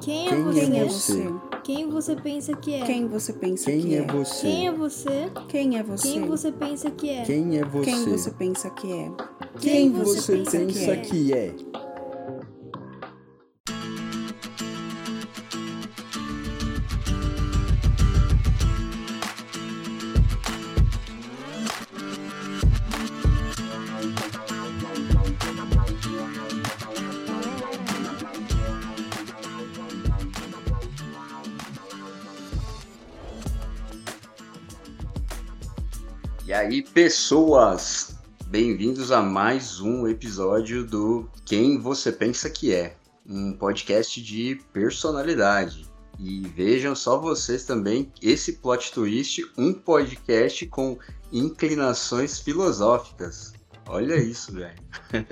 Quem é Quem você? é você? Quem você pensa que é? Quem você pensa Quem que é é? você? Quem é você? Quem é você? Quem você pensa que é? Quem é você? Quem você pensa que é? Quem você pensa que é? Pessoas, bem-vindos a mais um episódio do Quem Você Pensa Que É, um podcast de personalidade. E vejam só vocês também esse plot twist, um podcast com inclinações filosóficas. Olha isso, velho.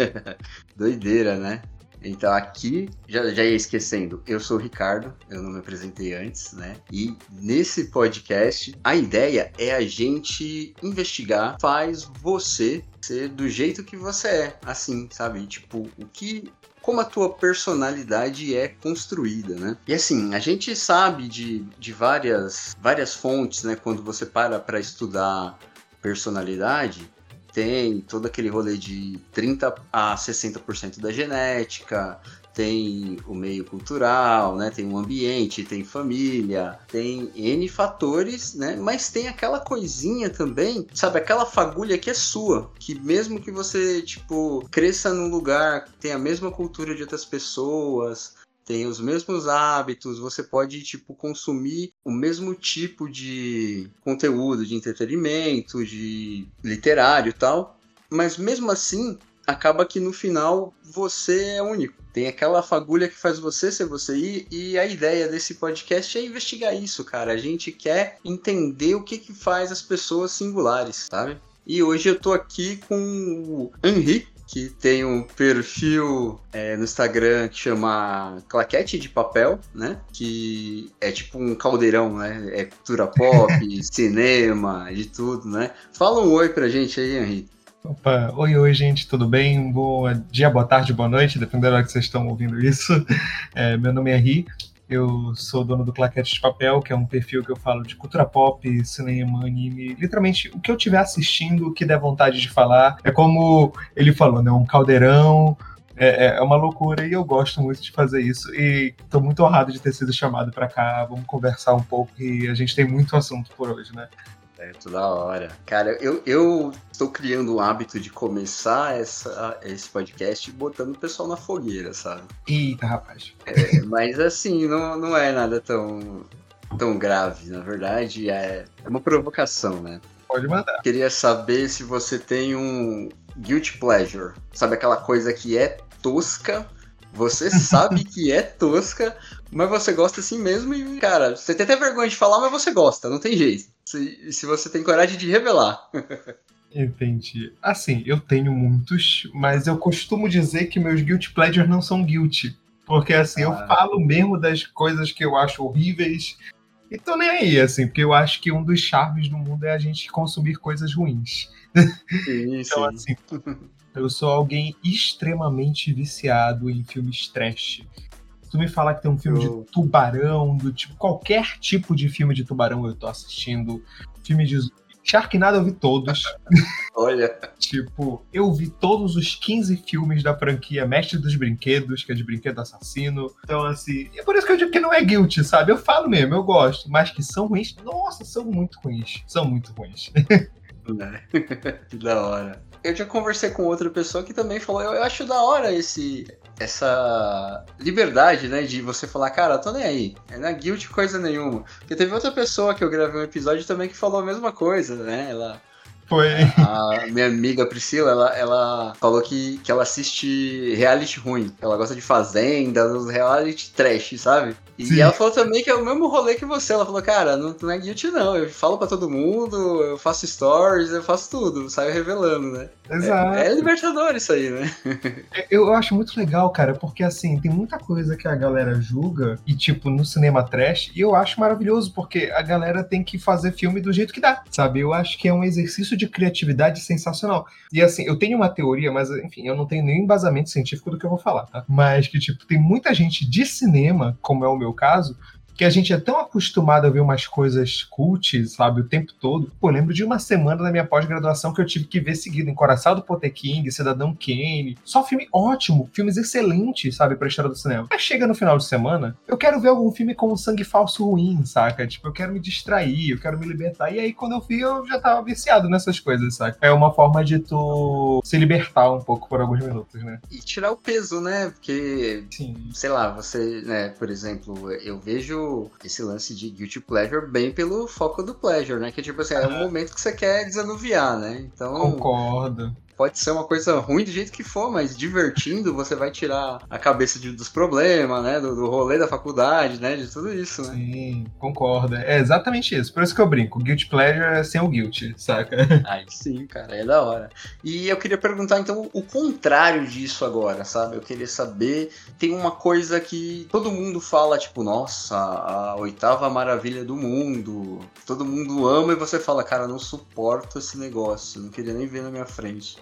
Doideira, né? Então aqui, já, já ia esquecendo, eu sou o Ricardo, eu não me apresentei antes, né? E nesse podcast, a ideia é a gente investigar, faz você ser do jeito que você é, assim, sabe? Tipo, o que como a tua personalidade é construída, né? E assim, a gente sabe de, de várias, várias fontes, né? Quando você para para estudar personalidade, tem todo aquele rolê de 30 a 60% da genética, tem o meio cultural, né? Tem o ambiente, tem família, tem N fatores, né? Mas tem aquela coisinha também, sabe? Aquela fagulha que é sua, que mesmo que você, tipo, cresça num lugar que tem a mesma cultura de outras pessoas, tem os mesmos hábitos, você pode, tipo, consumir o mesmo tipo de conteúdo, de entretenimento, de literário e tal, mas mesmo assim, acaba que no final você é único. Tem aquela fagulha que faz você ser você e, a ideia desse podcast é investigar isso, cara. A gente quer entender o que, que faz as pessoas singulares, sabe? E hoje eu tô aqui com o Henri, que tem um perfil é, no Instagram que chama Claquete de Papel, né? Que é tipo um caldeirão, né? É cultura pop, cinema, de tudo, né? Fala um oi pra gente aí, Henri. Opa, oi, oi, gente, tudo bem? Bom dia, boa tarde, boa noite, dependendo da hora que vocês estão ouvindo isso. É, meu nome é Ri, eu sou dono do Claquete de Papel, que é um perfil que eu falo de cultura pop, cinema, anime, literalmente o que eu estiver assistindo, o que der vontade de falar. É como ele falou, né? Um caldeirão. É, é uma loucura e eu gosto muito de fazer isso. E estou muito honrado de ter sido chamado para cá. Vamos conversar um pouco e a gente tem muito assunto por hoje, né? Certo, da hora. Cara, eu, eu estou criando o hábito de começar essa, esse podcast botando o pessoal na fogueira, sabe? Eita, rapaz. É, mas assim, não, não é nada tão, tão grave. Na verdade, é, é uma provocação, né? Pode mandar. Queria saber se você tem um guilty pleasure. Sabe aquela coisa que é tosca, você sabe que é tosca, mas você gosta assim mesmo e, cara, você tem até vergonha de falar, mas você gosta, não tem jeito. Se, se você tem coragem de revelar. Entendi. Assim, eu tenho muitos, mas eu costumo dizer que meus guilty pleasures não são guilty. Porque assim, eu Ah. falo mesmo das coisas que eu acho horríveis. E tô nem aí, assim, porque eu acho que um dos charmes do mundo é a gente consumir coisas ruins. Sim, Então, assim, eu sou alguém extremamente viciado em filmes trash. Se tu me falar que tem um filme Eu- de tubarão, do tipo, qualquer tipo de filme de tubarão eu tô assistindo. Filme de. Sharknado eu vi todos. Olha, tipo, eu vi todos os 15 filmes da franquia Mestre dos Brinquedos, que é de brinquedo assassino. Então, assim, é por isso que eu digo que não é guilty, sabe? Eu falo mesmo, eu gosto. Mas que são ruins, nossa, são muito ruins. São muito ruins. né? que da hora. Eu já conversei com outra pessoa que também falou, eu, eu acho da hora esse essa liberdade, né, de você falar, cara, tô nem aí, é guilty coisa nenhuma. Porque teve outra pessoa que eu gravei um episódio também que falou a mesma coisa, né? Ela Foi. A minha amiga Priscila, ela, ela falou que, que ela assiste reality ruim. Ela gosta de fazenda, dos reality trash, sabe? E Sim. ela falou também que é o mesmo rolê que você. Ela falou, cara, não, não é guilty não. Eu falo pra todo mundo, eu faço stories, eu faço tudo, saio revelando, né? Exato. É, é Libertadores isso aí, né? É, eu acho muito legal, cara, porque assim, tem muita coisa que a galera julga, e tipo, no cinema trash, e eu acho maravilhoso, porque a galera tem que fazer filme do jeito que dá, sabe? Eu acho que é um exercício de criatividade sensacional. E assim, eu tenho uma teoria, mas enfim, eu não tenho nenhum embasamento científico do que eu vou falar, tá? Mas que, tipo, tem muita gente de cinema, como é o meu caso, que a gente é tão acostumado a ver umas coisas cult, sabe, o tempo todo. Pô, lembro de uma semana da minha pós-graduação que eu tive que ver seguido Encoraçado Poteking, Cidadão Kane. Só filme ótimo, filmes excelentes, sabe, pra história do cinema. Mas chega no final de semana, eu quero ver algum filme com um sangue falso ruim, saca? Tipo, eu quero me distrair, eu quero me libertar. E aí, quando eu vi, eu já tava viciado nessas coisas, saca? É uma forma de tu se libertar um pouco por alguns minutos, né? E tirar o peso, né? Porque, Sim. sei lá, você, né, por exemplo, eu vejo esse lance de guilty pleasure bem pelo foco do pleasure, né? Que tipo assim, é um momento que você quer desanuviar, né? Então. Concordo pode ser uma coisa ruim do jeito que for, mas divertindo, você vai tirar a cabeça de, dos problemas, né? Do, do rolê da faculdade, né? De tudo isso, né? Sim, concordo. É exatamente isso. Por isso que eu brinco. Guilty pleasure é sem o guilty, saca? Aí sim, cara, é da hora. E eu queria perguntar, então, o contrário disso agora, sabe? Eu queria saber. Tem uma coisa que todo mundo fala, tipo, nossa, a oitava maravilha do mundo. Todo mundo ama e você fala, cara, não suporto esse negócio. Não queria nem ver na minha frente.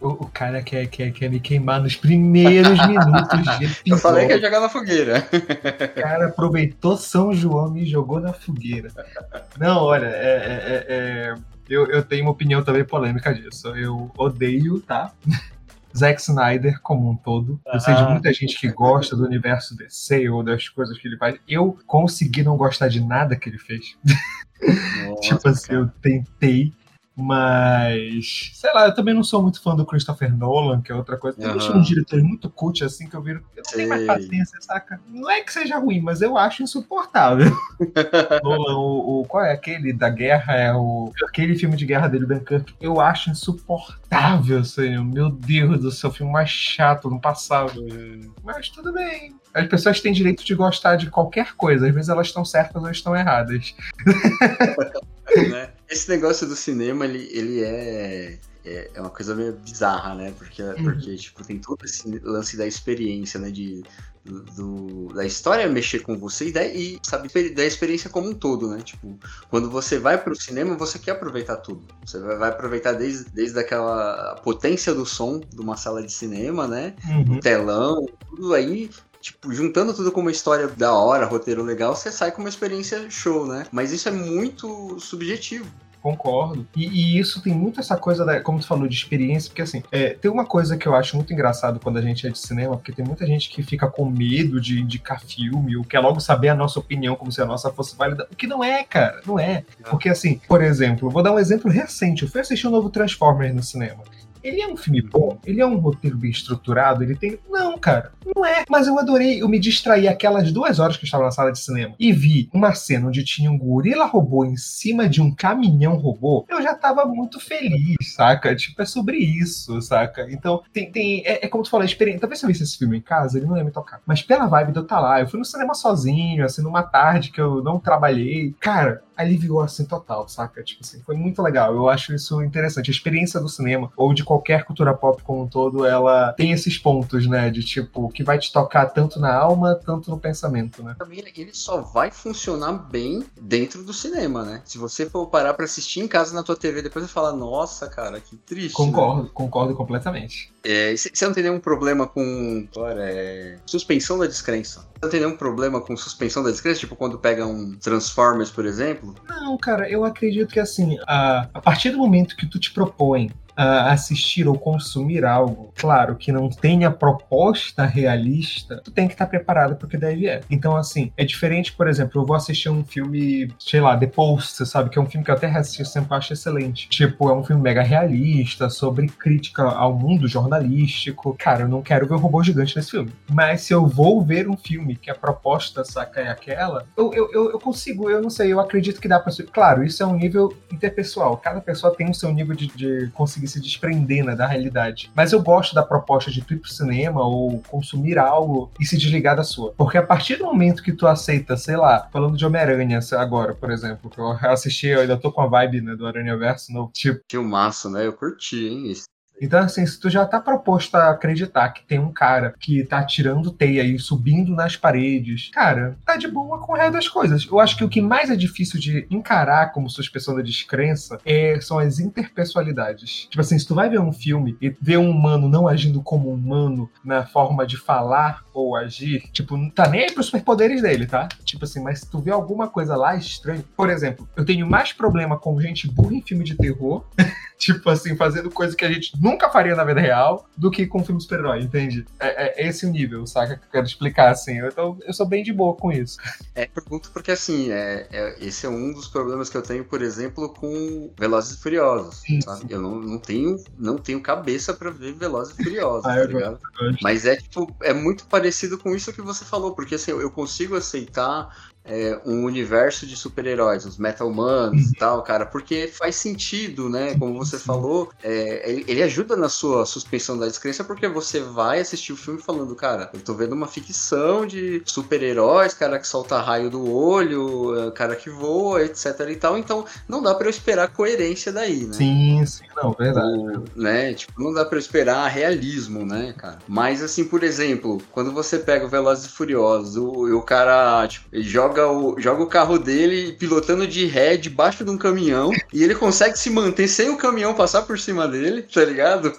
O, o, cara quer, quer, quer me queimar nos primeiros minutos de episódio. Eu falei que ia jogar na fogueira. O cara aproveitou São João e me jogou na fogueira. Não, olha, é, é, é, eu, eu tenho uma opinião também polêmica disso. Eu odeio, tá? Zack Snyder como um todo. Eu sei de muita gente que gosta do universo DC ou das coisas que ele faz. Eu consegui não gostar de nada que ele fez. Nossa, tipo assim, cara. eu tentei mas, sei lá, eu também não sou muito fã do Christopher Nolan, que é outra coisa. Tem uhum. uns diretores muito cult assim que eu viro. Eu não tenho mais paciência, saca? Não é que seja ruim, mas eu acho insuportável. Nolan, o, o, qual é aquele da guerra? É o. Aquele filme de guerra dele, Dunkirk, eu acho insuportável, senhor. Meu Deus do céu, o filme mais chato no passado. Mas tudo bem. As pessoas têm direito de gostar de qualquer coisa, às vezes elas estão certas ou estão erradas. né? Esse negócio do cinema, ele, ele é, é, é, uma coisa meio bizarra, né? Porque, uhum. porque tipo, tem todo esse lance da experiência, né? De, do, da história mexer com você e, da, e, sabe, da experiência como um todo, né? Tipo, quando você vai pro cinema, você quer aproveitar tudo. Você vai, vai aproveitar desde, desde aquela potência do som de uma sala de cinema, né? Uhum. O telão, tudo aí tipo, juntando tudo com uma história da hora, roteiro legal, você sai com uma experiência show, né? Mas isso é muito subjetivo. Concordo. E, e, isso tem muito essa coisa, da, como tu falou, de experiência, porque assim, é, tem uma coisa que eu acho muito engraçado quando a gente é de cinema, porque tem muita gente que fica com medo de indicar filme, ou quer logo saber a nossa opinião como se a nossa fosse válida. O que não é, cara, não é. Porque assim, por exemplo, vou dar um exemplo recente. Eu fui assistir o um novo Transformers no cinema. Ele é um filme bom? Ele é um roteiro bem estruturado? Ele tem. Não, cara, não é. Mas eu adorei, eu me distraí aquelas duas horas que eu estava na sala de cinema e vi uma cena onde tinha um gorila robô em cima de um caminhão robô. Eu já tava muito feliz, saca? Tipo, é sobre isso, saca? Então, tem. tem é, é como tu falou, a experiência. Talvez se eu visse esse filme em casa, ele não ia me tocar. Mas pela vibe de eu estar tá lá, eu fui no cinema sozinho, assim, numa tarde que eu não trabalhei. Cara, aliviou assim total, saca? Tipo assim, foi muito legal. Eu acho isso interessante. A experiência do cinema ou de qualquer cultura pop como um todo, ela tem esses pontos, né? De tipo, que vai te tocar tanto na alma, tanto no pensamento, né? Também ele só vai funcionar bem dentro do cinema, né? Se você for parar para assistir em casa na tua TV, depois você fala, nossa, cara, que triste. Concordo, né? concordo completamente. É, você não tem nenhum problema com olha, é, suspensão da descrença? Você não tem nenhum problema com suspensão da descrença? Tipo quando pega um Transformers, por exemplo? Não, cara, eu acredito que assim, a, a partir do momento que tu te propõe uh, assistir ou consumir algo, claro, que não tenha proposta realista, tu tem que estar preparado porque deve é. Então, assim, é diferente, por exemplo, eu vou assistir um filme, sei lá, The Post, sabe? Que é um filme que eu até assisti sempre acho excelente. Tipo, é um filme mega realista, sobre crítica ao mundo jornalístico. Cara, eu não quero ver um robô gigante nesse filme. Mas se eu vou ver um filme que a proposta, saca, é aquela, eu, eu, eu consigo, eu não sei, eu acredito que dá pra... Claro, isso é um nível interpessoal. Cada pessoa tem o seu nível de, de conseguir se desprender né, da realidade. Mas eu gosto da proposta de tu ir pro cinema ou consumir algo e se desligar da sua. Porque a partir do momento que tu aceita, sei lá, falando de Homem-Aranha agora, por exemplo, que eu assisti, eu ainda tô com a vibe né, do Aranha Verso no tipo. Filmaço, né? Eu curti, hein? Esse Então, assim, se tu já tá proposto a acreditar que tem um cara que tá tirando teia e subindo nas paredes, cara, tá de boa com o resto das coisas. Eu acho que o que mais é difícil de encarar como suspensão da descrença é, são as interpessoalidades. Tipo assim, se tu vai ver um filme e ver um humano não agindo como um humano na forma de falar ou agir, tipo, não tá nem aí pros superpoderes dele, tá? Tipo assim, mas se tu vê alguma coisa lá estranha. Por exemplo, eu tenho mais problema com gente burra em filme de terror. tipo assim, fazendo coisa que a gente nunca faria na vida real, do que com filme super-herói, entende? É, é, esse o nível, saca? Que eu quero explicar, assim. Eu, tô, eu sou bem de boa com isso. É, pergunto porque, assim, é, é, esse é um dos problemas que eu tenho, por exemplo, com Velozes e Furiosos, sim. Eu não, não, tenho, não tenho cabeça para ver Velozes e Furiosos, ah, tá ligado? Gosto. Mas é, tipo, é muito parecido com isso que você falou, porque, assim, eu consigo aceitar é, um universo de super-heróis, os Metal Mans e uhum. tal, cara, porque faz sentido, né? Como você falou, é, ele ajuda na sua suspensão da descrença porque você vai assistir o filme falando, cara, eu tô vendo uma ficção de super-heróis, cara que solta raio do olho, é, cara que voa, etc e tal, então não dá para eu esperar coerência daí, né? Sim, sim, não, verdade. O, né? Tipo, não dá para eu esperar realismo, né, cara? Mas assim, por exemplo, quando você pega o Velozes e Furiosos, o, o cara, tipo, ele joga joga o, joga o carro dele pilotando de ré debaixo de um caminhão e ele consegue se manter sem o caminhão passar por cima dele, tá ligado?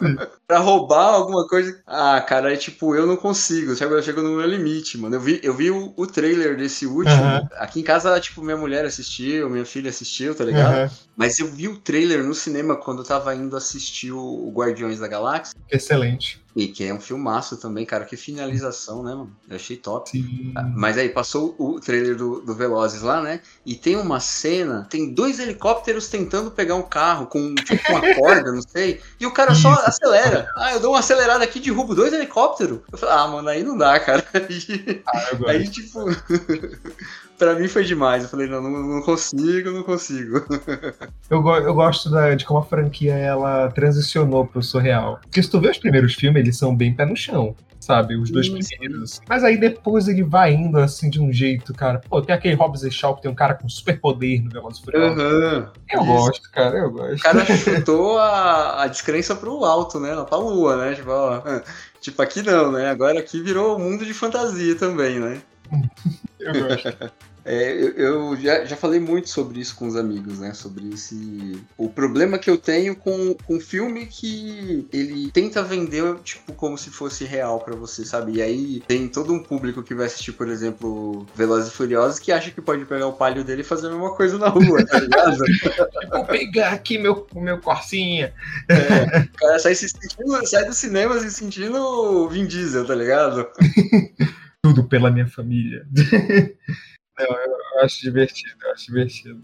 Pra roubar alguma coisa. Ah, cara, é tipo, eu não consigo. Eu chego no meu limite, mano. Eu vi, eu vi o, o trailer desse último. Uhum. Aqui em casa, tipo, minha mulher assistiu, minha filha assistiu, tá ligado? Uhum. Mas eu vi o trailer no cinema quando eu tava indo assistir o Guardiões da Galáxia. Excelente. E que é um filmaço também, cara. Que finalização, né, mano? Eu achei top. Sim. Ah, mas aí passou o trailer do, do Velozes lá, né? E tem uma cena, tem dois helicópteros tentando pegar um carro com tipo uma corda, não sei. E o cara só acelera. Ah, eu dou uma acelerada aqui, derrubo dois helicópteros. Eu falei, ah, mano, aí não dá, cara. Aí, ah, aí tipo. Pra mim foi demais. Eu falei, não, não, não consigo, não consigo. eu, go eu gosto da, de como a franquia ela transicionou pro surreal. Porque se tu vê os primeiros filmes, eles são bem pé no chão sabe? Os dois Sim. primeiros. Mas aí depois ele vai indo assim de um jeito, cara. Pô, tem aquele Hobbs e Shaw que tem um cara com super poder no Velozes Furiosos. Uhum. Eu Isso. gosto, cara, eu gosto. O cara chutou a, a descrença pro alto, né? Pra lua, né? Tipo, ó, tipo, aqui não, né? Agora aqui virou mundo de fantasia também, né? eu gosto. É, eu, eu já, já falei muito sobre isso com os amigos, né? Sobre esse. O problema que eu tenho com, com filme que ele tenta vender, tipo, como se fosse real para você, sabe? E aí tem todo um público que vai assistir, por exemplo, Velozes e Furiosos, que acha que pode pegar o palio dele e fazer a mesma coisa na rua, tá ligado? Vou pegar aqui meu, meu corsinha. É, o cara sai, se sentindo, sai do cinema se sentindo Vin Diesel, tá ligado? Tudo pela minha família. Não, eu acho divertido, eu acho divertido.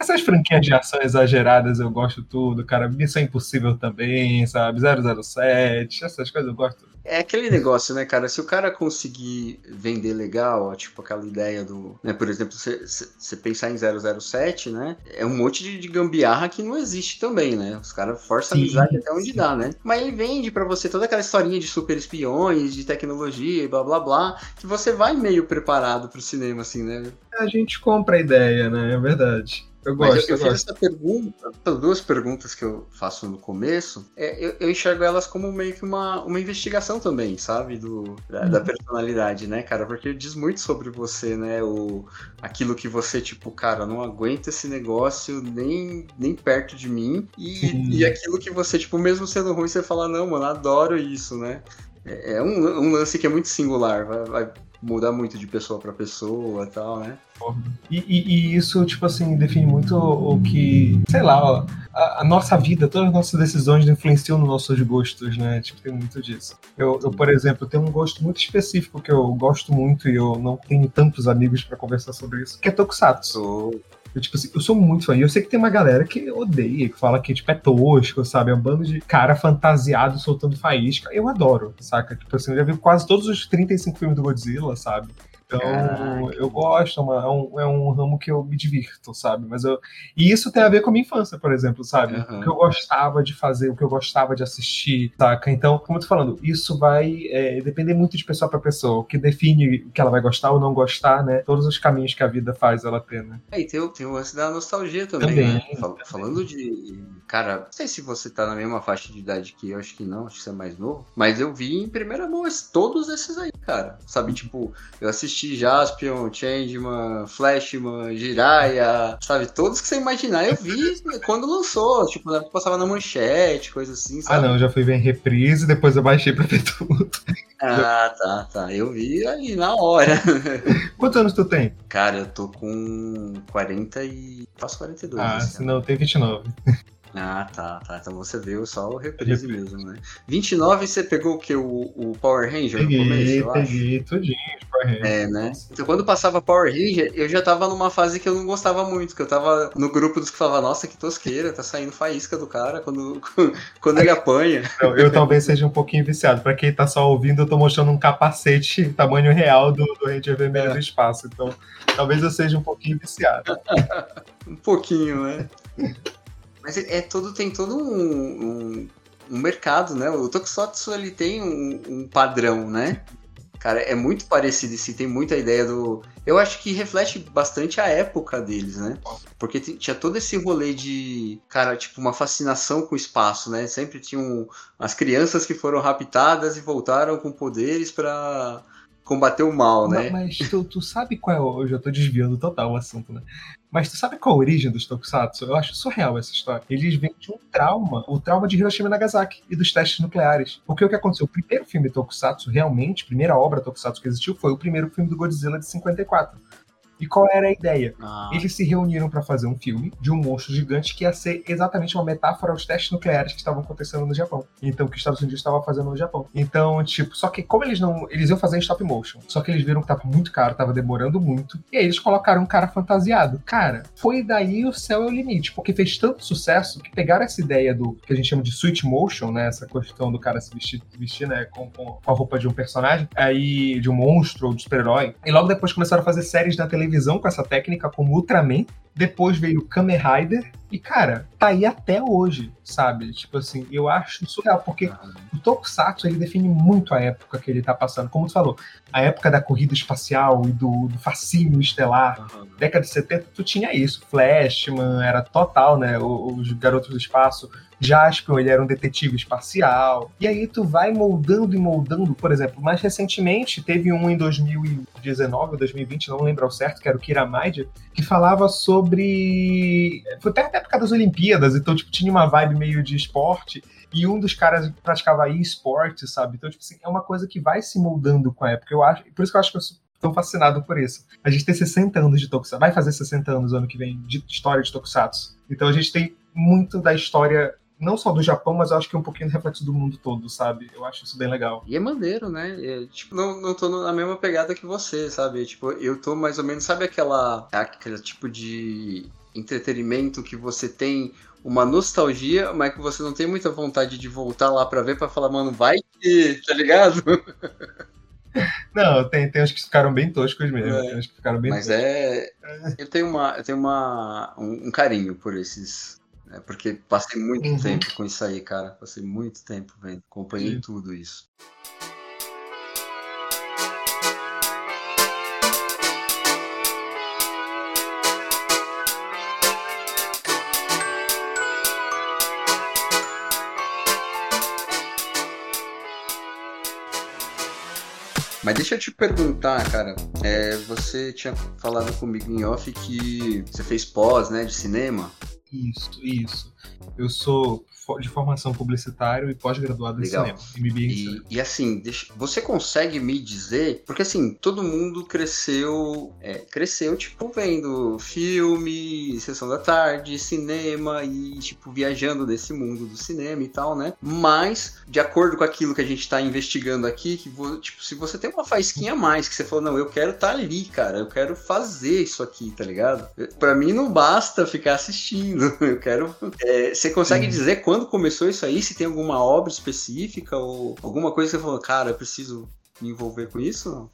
Essas franquias de ação exageradas eu gosto tudo, cara. Missão Impossível também, sabe? 007, essas coisas eu gosto. É aquele negócio, né, cara? Se o cara conseguir vender legal, tipo aquela ideia do. Né, por exemplo, você pensar em 007, né? É um monte de, de, gambiarra que não existe também, né? Os caras forçam a amizade até onde dá, né? Mas ele vende para você toda aquela historinha de super espiões, de tecnologia e blá blá blá, que você vai meio preparado pro cinema, assim, né? A gente compra a ideia, né? É verdade. Eu gosto. Mas eu, eu, eu fiz essa pergunta, essas duas perguntas que eu faço no começo, é, eu, eu, enxergo elas como meio que uma, uma investigação também, sabe? Do, da, uhum. da, personalidade, né, cara? Porque diz muito sobre você, né? O, aquilo que você, tipo, cara, não aguenta esse negócio nem, nem perto de mim. E, e aquilo que você, tipo, mesmo sendo ruim, você fala, não, mano, adoro isso, né? É, é um, um lance que é muito singular, vai, vai mudar muito de pessoa para pessoa e tal, né? E, e, e, isso, tipo assim, define muito o que, sei lá, a, a, nossa vida, todas as nossas decisões influenciam nos nossos gostos, né? Tipo, tem muito disso. Eu, eu, por exemplo, tenho um gosto muito específico que eu gosto muito e eu não tenho tantos amigos para conversar sobre isso, que é Tokusatsu. Eu, tipo assim, eu sou muito fã. E eu sei que tem uma galera que odeia, que fala que tipo, é tosco, sabe? É um bando de cara fantasiado soltando faísca. Eu adoro, saca? Tipo assim, eu já vi quase todos os 35 filmes do Godzilla, sabe? Então, Caraca. eu gosto, é uma- é um, é um ramo que eu me divirto, sabe? Mas eu, e isso tem a ver com a minha infância, por exemplo, sabe? Aham. O que eu gostava de fazer, o que eu gostava de assistir, saca? Então, como eu tô falando, isso vai é, depender muito de pessoa para pessoa. O que define o que ela vai gostar ou não gostar, né? Todos os caminhos que a vida faz ela ter, né? É, e tem, o- tem o lance da nostalgia também, Também, né? Fal- Falando de. Cara, não sei se você tá na mesma faixa de idade que eu, acho que não, acho que você é mais novo. Mas eu vi em primeira mão todos esses aí, cara. Sabe, tipo, eu assisti Jaspion, Changeman, Flashman, Jiraiya, sabe? Todos que você imaginar, eu vi quando lançou. Tipo, na- passava na manchete, coisa assim, Ah, sabe? não, eu já fui ver em reprise, depois eu baixei pra ver tudo. Ah, tá, tá. Eu vi ali na hora. Quantos anos tu tem? Cara, eu tô com 40 e. Faço 42. Ah, se não, tem 29. Ah, tá, tá. Então você viu só o reprise mesmo, né? 29 você pegou o que? O, o Power Ranger no começo, Peguei, eu acho? peguei tudinho, Power Rangers. É, né? Então quando passava Power Ranger, eu já tava numa fase que eu não gostava muito, que eu tava no grupo dos que falavam, nossa, que tosqueira, tá saindo faísca do cara quando, quando ele apanha. Então, eu talvez seja um pouquinho viciado. Pra quem tá só ouvindo, eu tô mostrando um capacete tamanho real do, do Ranger Vermelho É. do Espaço. Então, talvez eu seja um pouquinho viciado. Um pouquinho, né? Mas é, é todo, tem todo um, um, um mercado, né? O Tokusatsu ele tem um, um padrão, né? Cara, é muito parecido e tem muita ideia do. Eu acho que reflete bastante a época deles, né? Porque ti- tinha todo esse rolê de, cara, tipo, uma fascinação com o espaço, né? Sempre tinham as crianças que foram raptadas e voltaram com poderes pra combater o mal, né? Mas tu, tu sabe qual é o. Eu já tô desviando total o assunto, né? Mas tu sabe qual a origem dos Tokusatsu? Eu acho surreal essa história. Eles vêm de um trauma, o trauma de Hiroshima e Nagasaki e dos testes nucleares. Porque o que aconteceu? O primeiro filme Tokusatsu, realmente, primeira obra Tokusatsu que existiu, foi o primeiro filme do Godzilla de 54. E qual era a ideia? Ah, Eles se reuniram para fazer um filme de um monstro gigante que ia ser exatamente uma metáfora aos testes nucleares que estavam acontecendo no Japão. Então, que os Estados Unidos estavam fazendo no Japão. Então, tipo, só que como eles não. Eles iam fazer em stop motion. Só que eles viram que tava muito caro, tava demorando muito. E aí eles colocaram um cara fantasiado. Cara, foi daí o céu é o limite. Porque fez tanto sucesso que pegaram essa ideia do que a gente chama de switch motion, né? Essa questão do cara se vestir, vestir né? Com, com, com a roupa de um personagem, aí de um monstro ou de super-herói. E logo depois começaram a fazer séries na televisão com essa técnica, como Ultraman. Depois veio o Kamen Rider. E, cara, tá aí até hoje, sabe? Tipo assim, eu acho surreal, porque o Tokusatsu ele define muito a época que ele tá passando. Como tu falou, a época da corrida espacial e do, do fascínio estelar. Década de 70, tu tinha isso. Flashman era total, né? Os garotos do espaço. Jaspion, ele era um detetive espacial. E aí tu vai moldando e moldando. Por exemplo, mais recentemente, teve um em 2019 ou 2020, não lembro ao certo, que era o Kiramaide, que falava sobre... Foi até a época das Olimpíadas, então, tipo, tinha uma vibe meio de esporte. E um dos caras praticava e-sport, sabe? Então, tipo assim, é uma coisa que vai se moldando com a época. Eu acho, por isso que eu acho que eu tão fascinado por isso. A gente tem 60 anos de Tokusatsu, vai fazer 60 anos ano que vem de história de Tokusatsu. Então a gente tem muito da história, não só do Japão, mas eu acho que é um pouquinho reflexo do mundo todo, sabe? Eu acho isso bem legal. E é maneiro, né? É, tipo, não, não tô na mesma pegada que você, sabe? Tipo, eu tô mais ou menos, sabe aquela, aquele tipo de entretenimento que você tem uma nostalgia, mas que você não tem muita vontade de voltar lá pra ver pra falar, mano, vai que, tá ligado? Não, tem, tem uns que ficaram bem toscos mesmo. É. Tem uns que ficaram bem Mas toscos. é. Eu tenho, uma, eu tenho uma, um, um carinho por esses. Né? Porque passei muito Uhum. tempo com isso aí, cara. Passei muito tempo vendo. Acompanhei tudo isso. Mas deixa eu te perguntar, cara. é, você tinha falado comigo em off que você fez pós, né, de cinema. Isso, isso. Eu sou de formação publicitário e pós-graduado em cinema. MBA em E, cinema. e assim, deixa- você consegue me dizer? Porque assim, todo mundo cresceu, é, cresceu tipo vendo filme, sessão da tarde, cinema e tipo viajando desse mundo do cinema e tal, né? Mas de acordo com aquilo que a gente tá investigando aqui, que vo- tipo, se você tem uma faísquinha a mais que você falou, não, eu quero estar ali, cara, eu quero fazer isso aqui, tá ligado? Pra mim não basta ficar assistindo, eu quero. é, você consegue Sim. dizer quando começou isso aí? Se tem alguma obra específica ou alguma coisa que você falou, cara, eu preciso me envolver com isso?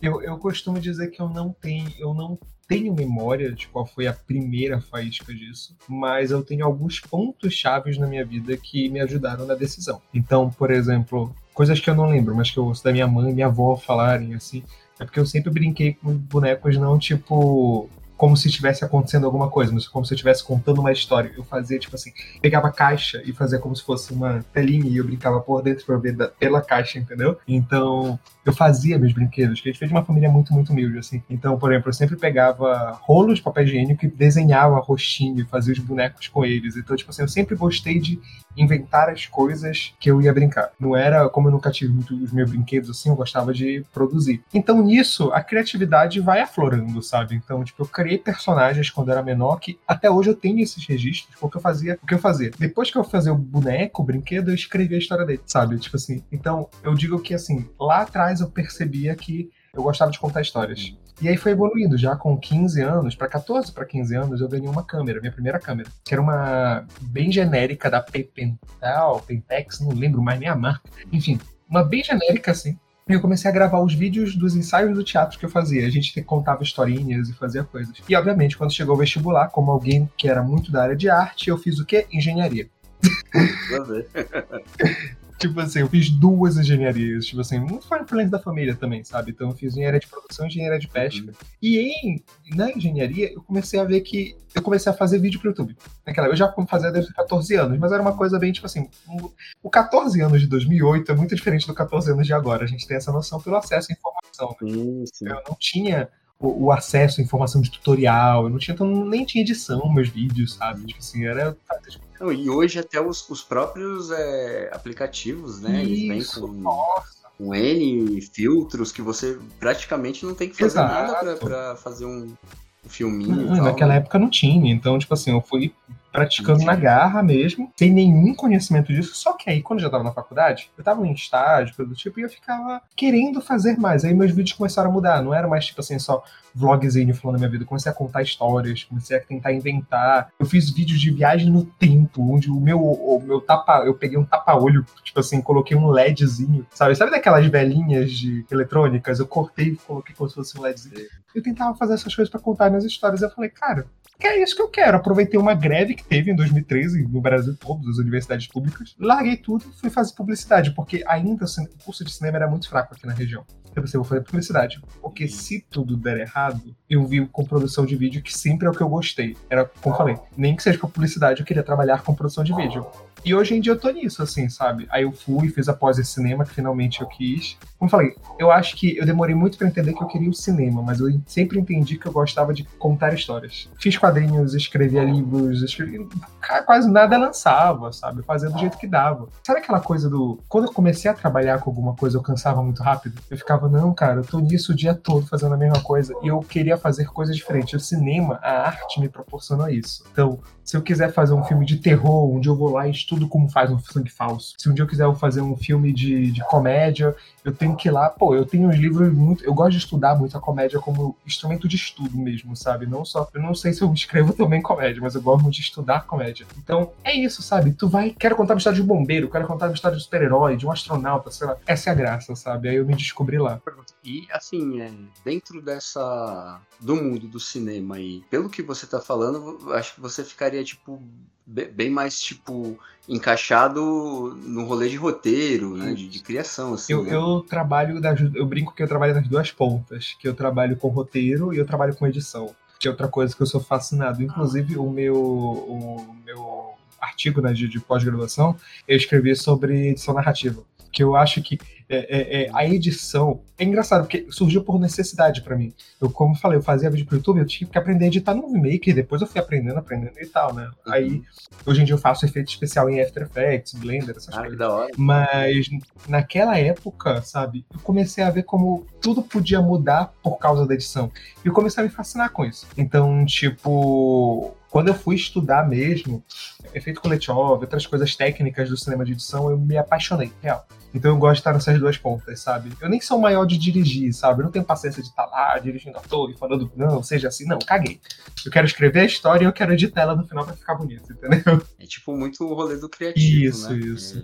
Eu, eu costumo dizer que eu não tenho, eu não tenho memória de qual foi a primeira faísca disso, mas eu tenho alguns pontos chaves na minha vida que me ajudaram na decisão. Então, por exemplo, coisas que eu não lembro, mas que eu ouço da minha mãe e minha avó falarem assim, é porque eu sempre brinquei com bonecos não tipo como se estivesse acontecendo alguma coisa, mas como se eu estivesse contando uma história. Eu fazia, tipo assim, pegava a caixa e fazia como se fosse uma telinha e eu brincava por dentro pra ver da, pela caixa, entendeu? Então, eu fazia meus brinquedos, que a gente veio de uma família muito, muito humilde, assim. Então, por exemplo, eu sempre pegava rolos de papel higiênico e desenhava rostinho e fazia os bonecos com eles. Então, tipo assim, eu sempre gostei de inventar as coisas que eu ia brincar. Não era, como eu nunca tive muito os meus brinquedos assim, eu gostava de produzir. Então, nisso, a criatividade vai aflorando, sabe? Então, tipo, eu criei personagens quando era menor que até hoje eu tenho esses registros, porque eu fazia o que eu fazia. Depois que eu fazia o boneco, o brinquedo, eu escrevia a história dele, sabe? Tipo assim. Então, eu digo que assim, lá atrás eu percebia que eu gostava de contar histórias. E aí foi evoluindo, já com 15 anos, para 14 para 15 anos, eu ganhei uma câmera, minha primeira câmera, que era uma bem genérica da Pentel, Pentex, não lembro mais nem a marca. Enfim, uma bem genérica assim, e eu comecei a gravar os vídeos dos ensaios do teatro que eu fazia. A gente contava historinhas e fazia coisas. E, obviamente, quando chegou o vestibular, como alguém que era muito da área de arte, eu fiz o quê? Engenharia. tipo assim, eu fiz duas engenharias, tipo assim, muito foi influência da família também, sabe? Então eu fiz engenharia de produção e engenharia de pesca. Uhum. E em, na engenharia, eu comecei a ver que eu comecei a fazer vídeo pro YouTube. Naquela, eu já fazia desde 14 anos, mas era uma coisa bem, tipo assim, o 14 anos de 2008 é muito diferente do 14 anos de agora. A gente tem essa noção pelo acesso à informação. Né? Sim, sim. Eu não tinha o, o, acesso à informação de tutorial, eu não tinha, então, nem tinha edição meus vídeos, sabe? Tipo assim, era não, e hoje até os, os próprios é, aplicativos, né? Isso, eles vêm com, nossa. com N filtros que você praticamente não tem que fazer Exato. nada para fazer um, um filminho. Não, naquela época não tinha, então, tipo assim, eu fui praticando na garra mesmo, sem nenhum conhecimento disso. Só que aí, quando eu já tava na faculdade, eu tava em estágio, coisa do tipo, e eu ficava querendo fazer mais. Aí meus vídeos começaram a mudar. Não era mais, tipo assim, só vlogzinho falando da minha vida. Eu comecei a contar histórias, comecei a tentar inventar. Eu fiz vídeos de viagem no tempo, onde o meu, o meu tapa. Eu peguei um tapa-olho, tipo assim, coloquei um LEDzinho, sabe? Sabe daquelas velhinhas de eletrônicas? Eu cortei e coloquei como se fosse um LEDzinho. Eu tentava fazer essas coisas para contar minhas histórias. Eu falei, cara, que é isso que eu quero. Aproveitei uma greve que teve em 2013 no Brasil todo, das universidades públicas, larguei tudo e fui fazer publicidade, porque ainda o curso de cinema era muito fraco aqui na região. Eu pensei, vou fazer publicidade. Porque se tudo der errado, eu vi com produção de vídeo, que sempre é o que eu gostei. Era, como falei, nem que seja pra publicidade, eu queria trabalhar com produção de vídeo. E hoje em dia eu tô nisso, assim, sabe? Aí eu fui, fiz a pós de cinema, que finalmente eu quis. Como falei, eu acho que eu demorei muito para entender que eu queria o cinema, mas eu sempre entendi que eu gostava de contar histórias. Fiz quadrinhos, escrevia livros, escrevia... quase nada lançava, sabe? Fazia do jeito que dava. Sabe aquela coisa do. Quando eu comecei a trabalhar com alguma coisa, eu cansava muito rápido? Eu ficava, não, cara, eu tô nisso o dia todo fazendo a mesma coisa. E eu queria fazer coisas diferentes. O cinema, a arte me proporcionou isso. Então, se eu quiser fazer um filme de terror, onde eu vou lá e estudo como faz um sangue falso. Se um dia eu quiser fazer um filme de, de comédia, eu tenho que ir lá, pô, eu tenho uns livros muito. Eu gosto de estudar muito a comédia como instrumento de estudo mesmo, sabe? Não só. Eu não sei se eu escrevo também comédia, mas eu gosto muito de estudar comédia. Então, é isso, sabe? Tu vai. Quero contar uma história de bombeiro, quero contar uma história de super-herói, de um astronauta, sei lá. Essa é a graça, sabe? Aí eu me descobri lá. E assim, é, dentro dessa. do mundo do cinema aí, pelo que você tá falando, acho que você ficaria, tipo, bem mais, tipo, encaixado no rolê de roteiro, né? De, de criação, assim. Eu, né? eu trabalho, das, eu brinco que eu trabalho nas duas pontas, que eu trabalho com roteiro e eu trabalho com edição. Que é outra coisa que eu sou fascinado. Inclusive, o meu, o meu artigo né, de, de pós-graduação, eu escrevi sobre edição narrativa que eu acho que é, é, é, a edição é engraçado, porque surgiu por necessidade para mim. Eu, como falei, eu fazia vídeo pro YouTube, eu tinha que aprender a editar no Vmaker, depois eu fui aprendendo, aprendendo e tal, né? Uhum. Aí, hoje em dia eu faço efeito especial em After Effects, Blender, essas ah, coisas. Da hora. Mas naquela época, sabe, eu comecei a ver como tudo podia mudar por causa da edição. E eu comecei a me fascinar com isso. Então, tipo, quando eu fui estudar mesmo, efeito Kuletov, outras coisas técnicas do cinema de edição, eu me apaixonei, real. Então eu gosto de estar nessas duas pontas, sabe? Eu nem sou maior de dirigir, sabe? Eu não tenho paciência de estar lá dirigindo a torre, falando, não, seja assim, não, caguei. Eu quero escrever a história e eu quero editar ela no final pra ficar bonito, entendeu? É tipo muito o rolê do criativo, isso, né? Isso, isso.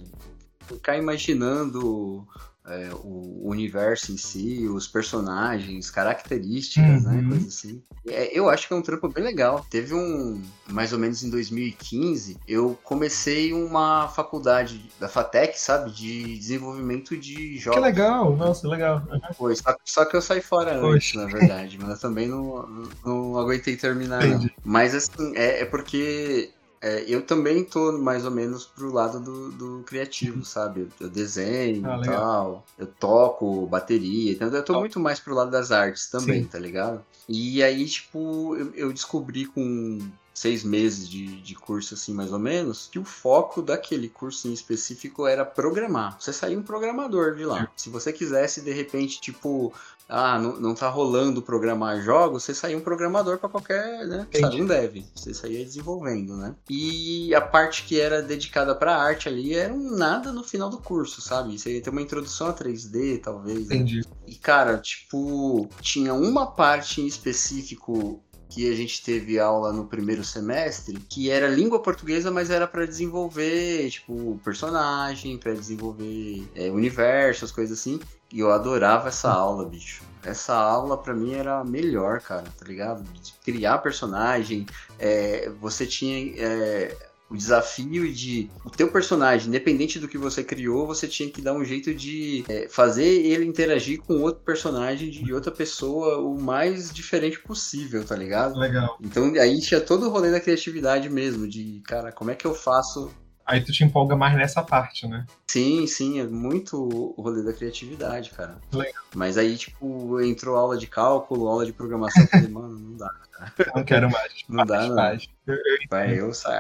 É, ficar imaginando é, o universo em si, os personagens, características, né? Uhum. Coisa assim. É, eu acho que é um trampo bem legal. Teve um, mais ou menos em 2015, eu comecei uma faculdade da FATEC, sabe? De desenvolvimento de jogos. Que legal, nossa, legal. Foi, só, só que eu saí fora antes, na verdade, mas eu também não, não, não aguentei terminar, não. Mas assim, é, é porque é, eu também tô mais ou menos pro lado do, do criativo, sabe? Eu, desenho Ah, e tal, eu toco bateria, então eu tô Top. muito mais pro lado das artes também, Sim. tá ligado? E aí, tipo, eu, eu descobri com seis meses de, de curso, assim, mais ou menos, que o foco daquele curso em específico era programar. Você saía um programador de lá. Se você quisesse, de repente, tipo, ah, não, não tá rolando programar jogos, você saía um programador para qualquer, né? Sabe, um dev. Você saía desenvolvendo, né? E a parte que era dedicada pra arte ali era um nada no final do curso, sabe? Você ia ter uma introdução a 3D, talvez. né? Entendi. E, cara, tipo, tinha uma parte em específico que a gente teve aula no primeiro semestre, que era língua portuguesa, mas era pra desenvolver, tipo, personagem, pra desenvolver é, universo, as coisas assim. E eu adorava essa aula, bicho. Essa aula pra mim era a melhor, cara, tá ligado? De criar personagem, é, você tinha é, o desafio de o teu personagem, independente do que você criou, você tinha que dar um jeito de é, fazer ele interagir com outro personagem de outra pessoa o mais diferente possível, tá ligado? Legal. Então aí tinha todo o rolê da criatividade mesmo, de cara, como é que eu faço Aí tu te empolga mais nessa parte, né? Sim, sim, é muito o rolê da criatividade, cara. Legal. Mas aí, tipo, entrou aula de cálculo, aula de programação, eu falei, mano, não dá. Não quero mais. Não dá, não. Eu- eu Vai, eu sa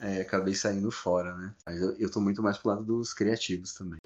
é, acabei saindo fora, né? Mas eu, eu tô muito mais pro lado dos criativos também.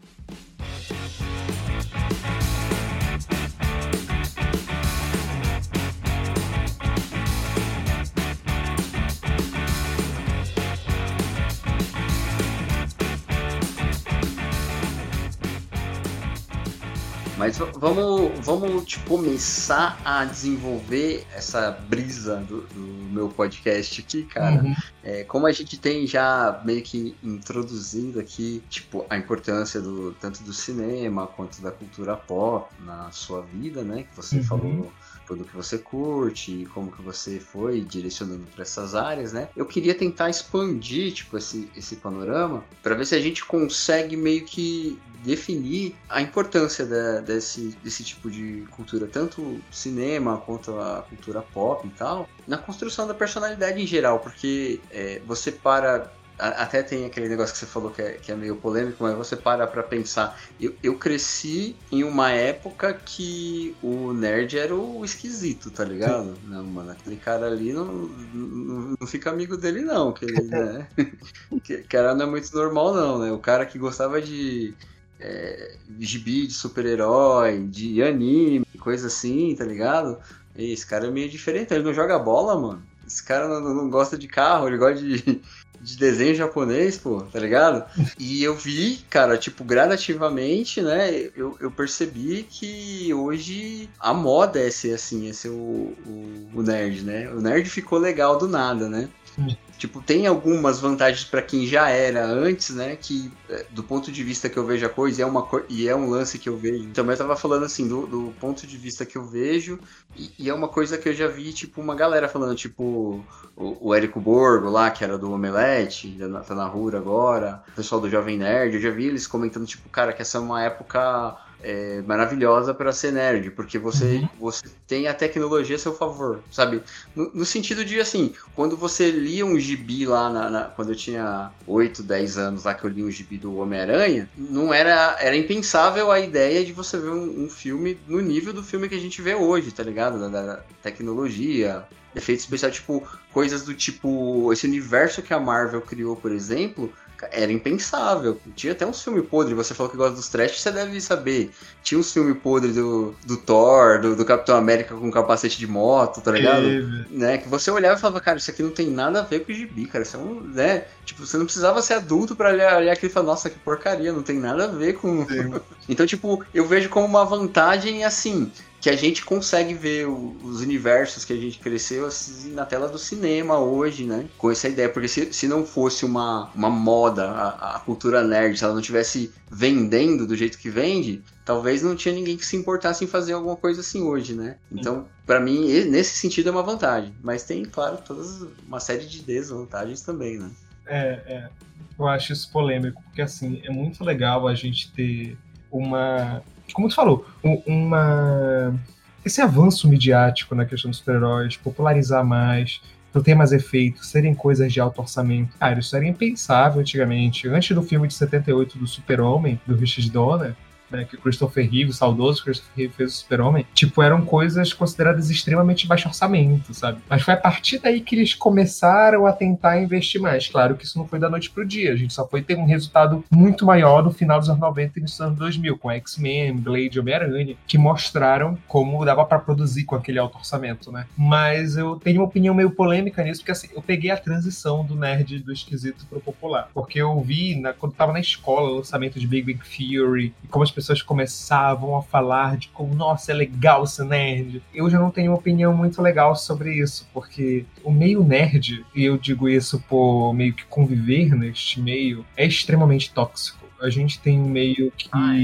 Mas vamos, vamos tipo, começar a desenvolver essa brisa do, do meu podcast aqui, cara. Uhum. É, como a gente tem já meio que introduzido aqui, tipo, a importância do tanto do cinema quanto da cultura pop na sua vida, né? Que você Uhum. falou tudo que você curte e como que você foi direcionando para essas áreas, né? Eu queria tentar expandir, tipo, esse, esse panorama para ver se a gente consegue meio que definir a importância da- desse, desse tipo de cultura, tanto cinema quanto a cultura pop e tal, na construção da personalidade em geral, porque é, você para. Até tem aquele negócio que você falou que é, que é meio polêmico, mas você para pra pensar. Eu, eu cresci em uma época que o nerd era o esquisito, tá ligado? Não, mano, aquele cara ali não, não, não fica amigo dele, não. Que ele, né? que cara não é muito normal, não, né? O cara que gostava de é, gibi de super-herói, de anime, coisa assim, tá ligado? E esse cara é meio diferente, ele não joga bola, mano. Esse cara não, não gosta de carro, ele gosta de, de desenho japonês, pô, tá ligado? E eu vi, cara, tipo, gradativamente, né? Eu, eu percebi que hoje a moda é ser assim, é ser o, o, o nerd, né? O nerd ficou legal do nada, né? Tipo, tem algumas vantagens pra quem já era antes, né? Que é, do ponto de vista que eu vejo a coisa, é uma co- e é um lance que eu vejo. Também eu tava falando assim, do, do ponto de vista que eu vejo, e, e é uma coisa que eu já vi, tipo, uma galera falando, tipo, o, o Érico Borgo lá, que era do Omelete, tá na rua agora, o pessoal do Jovem Nerd, eu já vi eles comentando, tipo, cara, que essa é uma época é, maravilhosa para ser nerd, porque você, Uhum. você tem a tecnologia a seu favor, sabe? No, no sentido de, assim, quando você lia um gibi lá, na, na- quando eu tinha 8, 10 anos lá, que eu li um gibi do Homem-Aranha, não era, era impensável a ideia de você ver um, um filme no nível do filme que a gente vê hoje, tá ligado? Da, da tecnologia, efeito especial, tipo, coisas do tipo, esse universo que a Marvel criou, por exemplo, era impensável. Tinha até uns filmes podres, você falou que gosta dos trash, você deve saber. Tinha uns filmes podres do, do Thor, do, do Capitão América com capacete de moto, tá ligado? Teve. né, que você olhava e falava, cara, isso aqui não tem nada a ver com o gibi, cara, isso é um, né, tipo, você não precisava ser adulto pra olhar, olhar aquilo e falar, nossa, que porcaria, não tem nada a ver com... Então, tipo, eu vejo como uma vantagem, assim, que a gente consegue ver o, os universos que a gente cresceu assim, na tela do cinema hoje, né? Com essa ideia, porque se, se não fosse uma, uma moda, a, a cultura nerd, se ela não tivesse vendendo do jeito que vende, talvez não tinha ninguém que se importasse em fazer alguma coisa assim hoje, né? Então, para mim, nesse sentido é uma vantagem. Mas tem, claro, todas uma série de desvantagens também, né? É, é. Eu acho isso polêmico, porque assim, é muito legal a gente ter uma como tu falou, uma esse avanço midiático na questão dos super-heróis, popularizar mais, ter mais efeitos, serem coisas de alto orçamento. Cara, isso era impensável antigamente. Antes do filme de 78 do Super-Homem, do Richard Donner, né, que o Christopher Reeve, saudoso Christopher Reeve fez o Super-Homem, tipo, eram coisas consideradas extremamente baixo orçamento, sabe? Mas foi a partir daí que eles começaram a tentar investir mais. Claro que isso não foi da noite pro dia, a gente só foi ter um resultado muito maior no final dos anos 90 e nos anos 2000, com X-Men, Blade, Homem-Aranha, que mostraram como dava para produzir com aquele alto orçamento, né? Mas eu tenho uma opinião meio polêmica nisso, porque assim, eu peguei a transição do nerd do esquisito pro popular, porque eu vi, na, quando tava na escola, o lançamento de Big Bang Theory, e como as pessoas começavam a falar de como, nossa, é legal ser nerd. Eu já não tenho uma opinião muito legal sobre isso, porque o meio nerd, e eu digo isso por meio que conviver neste meio, é extremamente tóxico. A gente tem um meio que. Ah,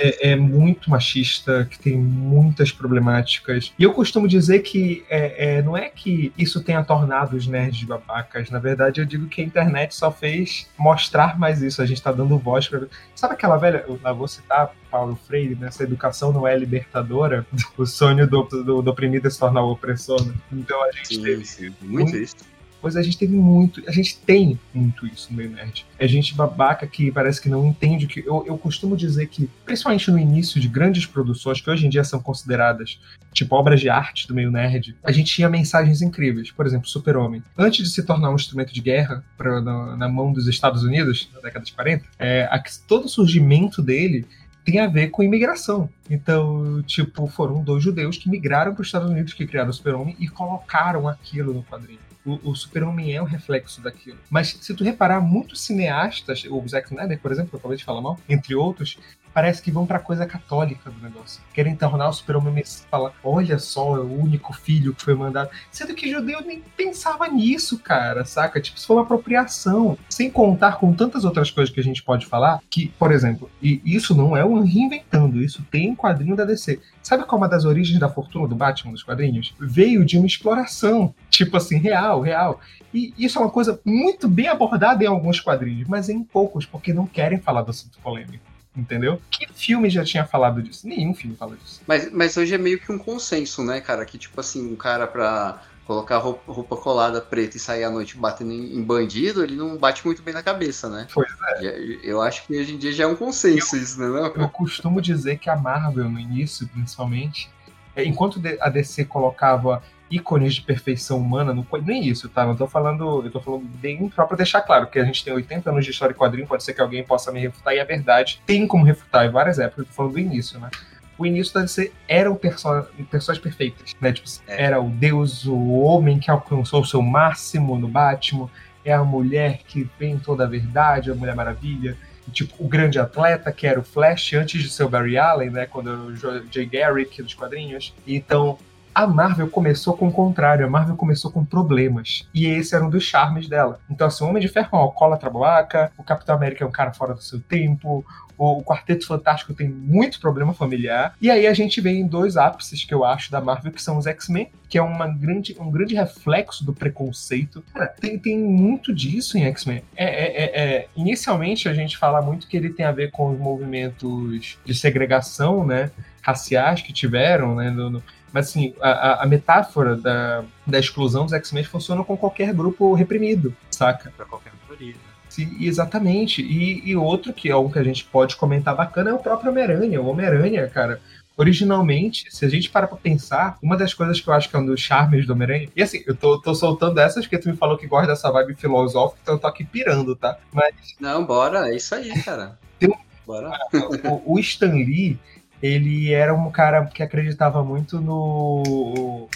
é é, muito machista, que tem muitas problemáticas. E eu costumo dizer que é, é, não é que isso tenha tornado os nerds babacas. Na verdade, eu digo que a internet só fez mostrar mais isso. A gente está dando voz para. Sabe aquela velha. Eu vou citar Paulo Freire, nessa educação não é libertadora, o sonho do, do, do oprimido é se tornar o opressor. Né? Então a gente sim, teve. Sim, muito isso. Pois a gente teve muito, a gente tem muito isso no meio nerd. É gente babaca que parece que não entende que. Eu, eu costumo dizer que, principalmente no início de grandes produções, que hoje em dia são consideradas tipo obras de arte do meio nerd, a gente tinha mensagens incríveis. Por exemplo, Super-Homem. Antes de se tornar um instrumento de guerra pra, na, na, mão dos Estados Unidos, na década de 40, é, a, todo o surgimento dele tem a ver com imigração. Então, tipo, foram dois judeus que migraram para os Estados Unidos, que criaram o Super-Homem e colocaram aquilo no quadrinho o, o super-homem é um reflexo daquilo. Mas se tu reparar, muitos cineastas, o Zack Snyder, por exemplo, que eu acabei de falar mal, entre outros, parece que vão pra coisa católica do negócio. Querem tornar o super-homem falar, olha só, é o único filho que foi mandado. Sendo que judeu nem pensava nisso, cara, saca? Tipo, isso foi uma apropriação. Sem contar com tantas outras coisas que a gente pode falar, que, por exemplo, e isso não é um reinventando, isso tem um quadrinho da DC. Sabe qual é uma das origens da fortuna do Batman dos quadrinhos? Veio de uma exploração, tipo assim, real, real. E isso é uma coisa muito bem abordada em alguns quadrinhos, mas em poucos, porque não querem falar do assunto polêmico entendeu? Que filme já tinha falado disso? Nenhum filme fala disso. Mas, mas hoje é meio que um consenso, né, cara? Que, tipo assim, um cara pra colocar roupa, roupa colada preta e sair à noite batendo em, em, bandido, ele não bate muito bem na cabeça, né? Pois é. Eu acho que hoje em dia já é um consenso eu, isso, né? Não? Eu costumo dizer que a Marvel, no início, principalmente, é, enquanto a DC colocava ícones de perfeição humana no nem isso, tá? Não tô falando, eu tô falando bem só pra deixar claro que a gente tem 80 anos de história e quadrinho, pode ser que alguém possa me refutar, e é verdade, tem como refutar em várias épocas, eu tô falando do início, né? O início da DC eram perso pessoas perfeitas, né? Tipo, é. era o Deus, o homem que alcançou o seu máximo no Batman, é a mulher que tem toda a verdade, a Mulher Maravilha, tipo, o grande atleta, que era o Flash, antes de ser o Barry Allen, né? Quando o Jay Garrick dos quadrinhos. Então, a Marvel começou com o contrário, a Marvel começou com problemas. E esse era um dos charmes dela. Então, assim, o Homem de Ferro é um alcoólatra babaca, o Capitão América é um cara fora do seu tempo, o Quarteto Fantástico tem muito problema familiar. E aí a gente vê em dois ápices que eu acho da Marvel, que são os X-Men, que é uma grande, um grande reflexo do preconceito. Cara, tem, tem muito disso em X-Men. É, é, é, é, inicialmente a gente fala muito que ele tem a ver com os movimentos de segregação, né? Raciais que tiveram, né? No, no, mas assim, a, a metáfora da, da exclusão dos X-Men funciona com qualquer grupo reprimido, saca? Pra qualquer minoria. Né? Sim, exatamente. E, e outro que é um que a gente pode comentar bacana é o próprio Homem-Aranha. O Homem-Aranha, cara, originalmente, se a gente para pra pensar, uma das coisas que eu acho que é um dos charmes do Homem-Aranha. E assim, eu tô, tô soltando essas porque tu me falou que gosta dessa vibe filosófica, então eu tô aqui pirando, tá? Mas. Não, bora, é isso aí, cara. Tem Bora. O, o Stan Lee, ele era um cara que acreditava muito no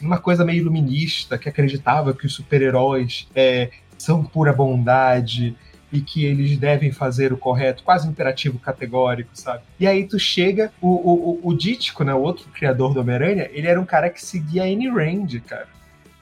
numa coisa meio iluminista, que acreditava que os super-heróis é, são pura bondade, e que eles devem fazer o correto, quase imperativo categórico, sabe? E aí tu chega, o, o, o, o Dítico, né, o outro criador do Homem-Aranha, ele era um cara que seguia a Anne Rand, cara.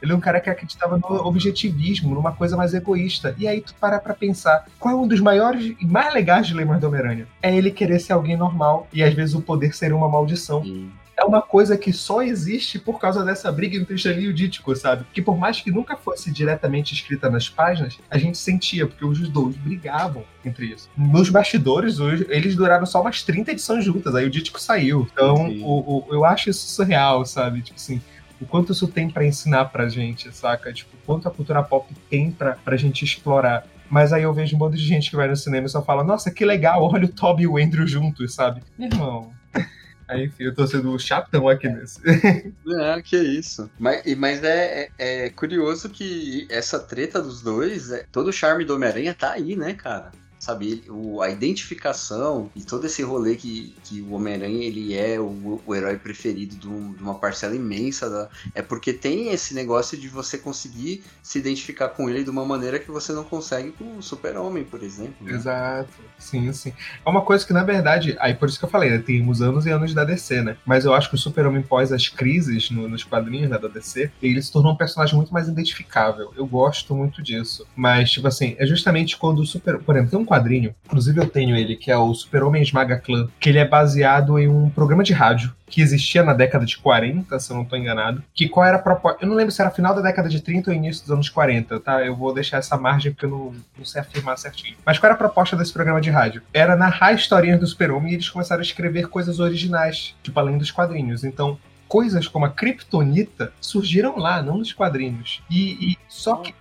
Ele é um cara que acreditava no objetivismo, numa coisa mais egoísta. E aí tu para pra pensar, qual é um dos maiores e mais legais dilemas do Homem-Aranha? É ele querer ser alguém normal e às vezes o poder ser uma maldição. Sim é uma coisa que só existe por causa dessa briga entre Stan e o Dítico, sabe? Que por mais que nunca fosse diretamente escrita nas páginas, a gente sentia, porque os dois brigavam entre isso. Nos bastidores, eles duraram só umas 30 edições juntas, aí o Dítico saiu. Então, o, o, eu acho isso surreal, sabe? Tipo assim, o quanto isso tem para ensinar pra gente, saca? Tipo, o quanto a cultura pop tem pra, pra gente explorar. Mas aí eu vejo um monte de gente que vai no cinema e só fala, nossa, que legal, olha o Toby e o Andrew juntos, sabe? Meu irmão, Aí, enfim, eu tô sendo chatão aqui nesse. É, que isso. Mas, mas é, é, é, curioso que essa treta dos dois, é, todo o charme do Homem-Aranha tá aí, né, cara? Sabe? O, a identificação e todo esse rolê que, que o Homem-Aranha ele é o, o herói preferido de, um, de, uma parcela imensa da, é porque tem esse negócio de você conseguir se identificar com ele de uma maneira que você não consegue com o Super-Homem, por exemplo. Né? Exato, sim, sim. É uma coisa que, na verdade, aí por isso que eu falei, né, temos anos e anos da DC, né? Mas eu acho que o Super-Homem pós as crises no, nos quadrinhos né, da DC, ele se tornou um personagem muito mais identificável. Eu gosto muito disso. Mas, tipo assim, é justamente quando o Super... Por exemplo, tem um quadrinho, inclusive eu tenho ele, que é o Super-Homem Esmaga Clã, que ele é baseado em um programa de rádio que existia na década de 40, se eu não estou enganado, que qual era a proposta... Eu não lembro se era final da década de 30 ou início dos anos 40, tá? Eu vou deixar essa margem porque eu não, não sei afirmar certinho. Mas qual era a proposta desse programa de rádio? Era narrar historinhas do Super-Homem e eles começaram a escrever coisas originais, tipo além dos quadrinhos. Então, coisas como a Kryptonita surgiram lá, não nos quadrinhos. E, e só que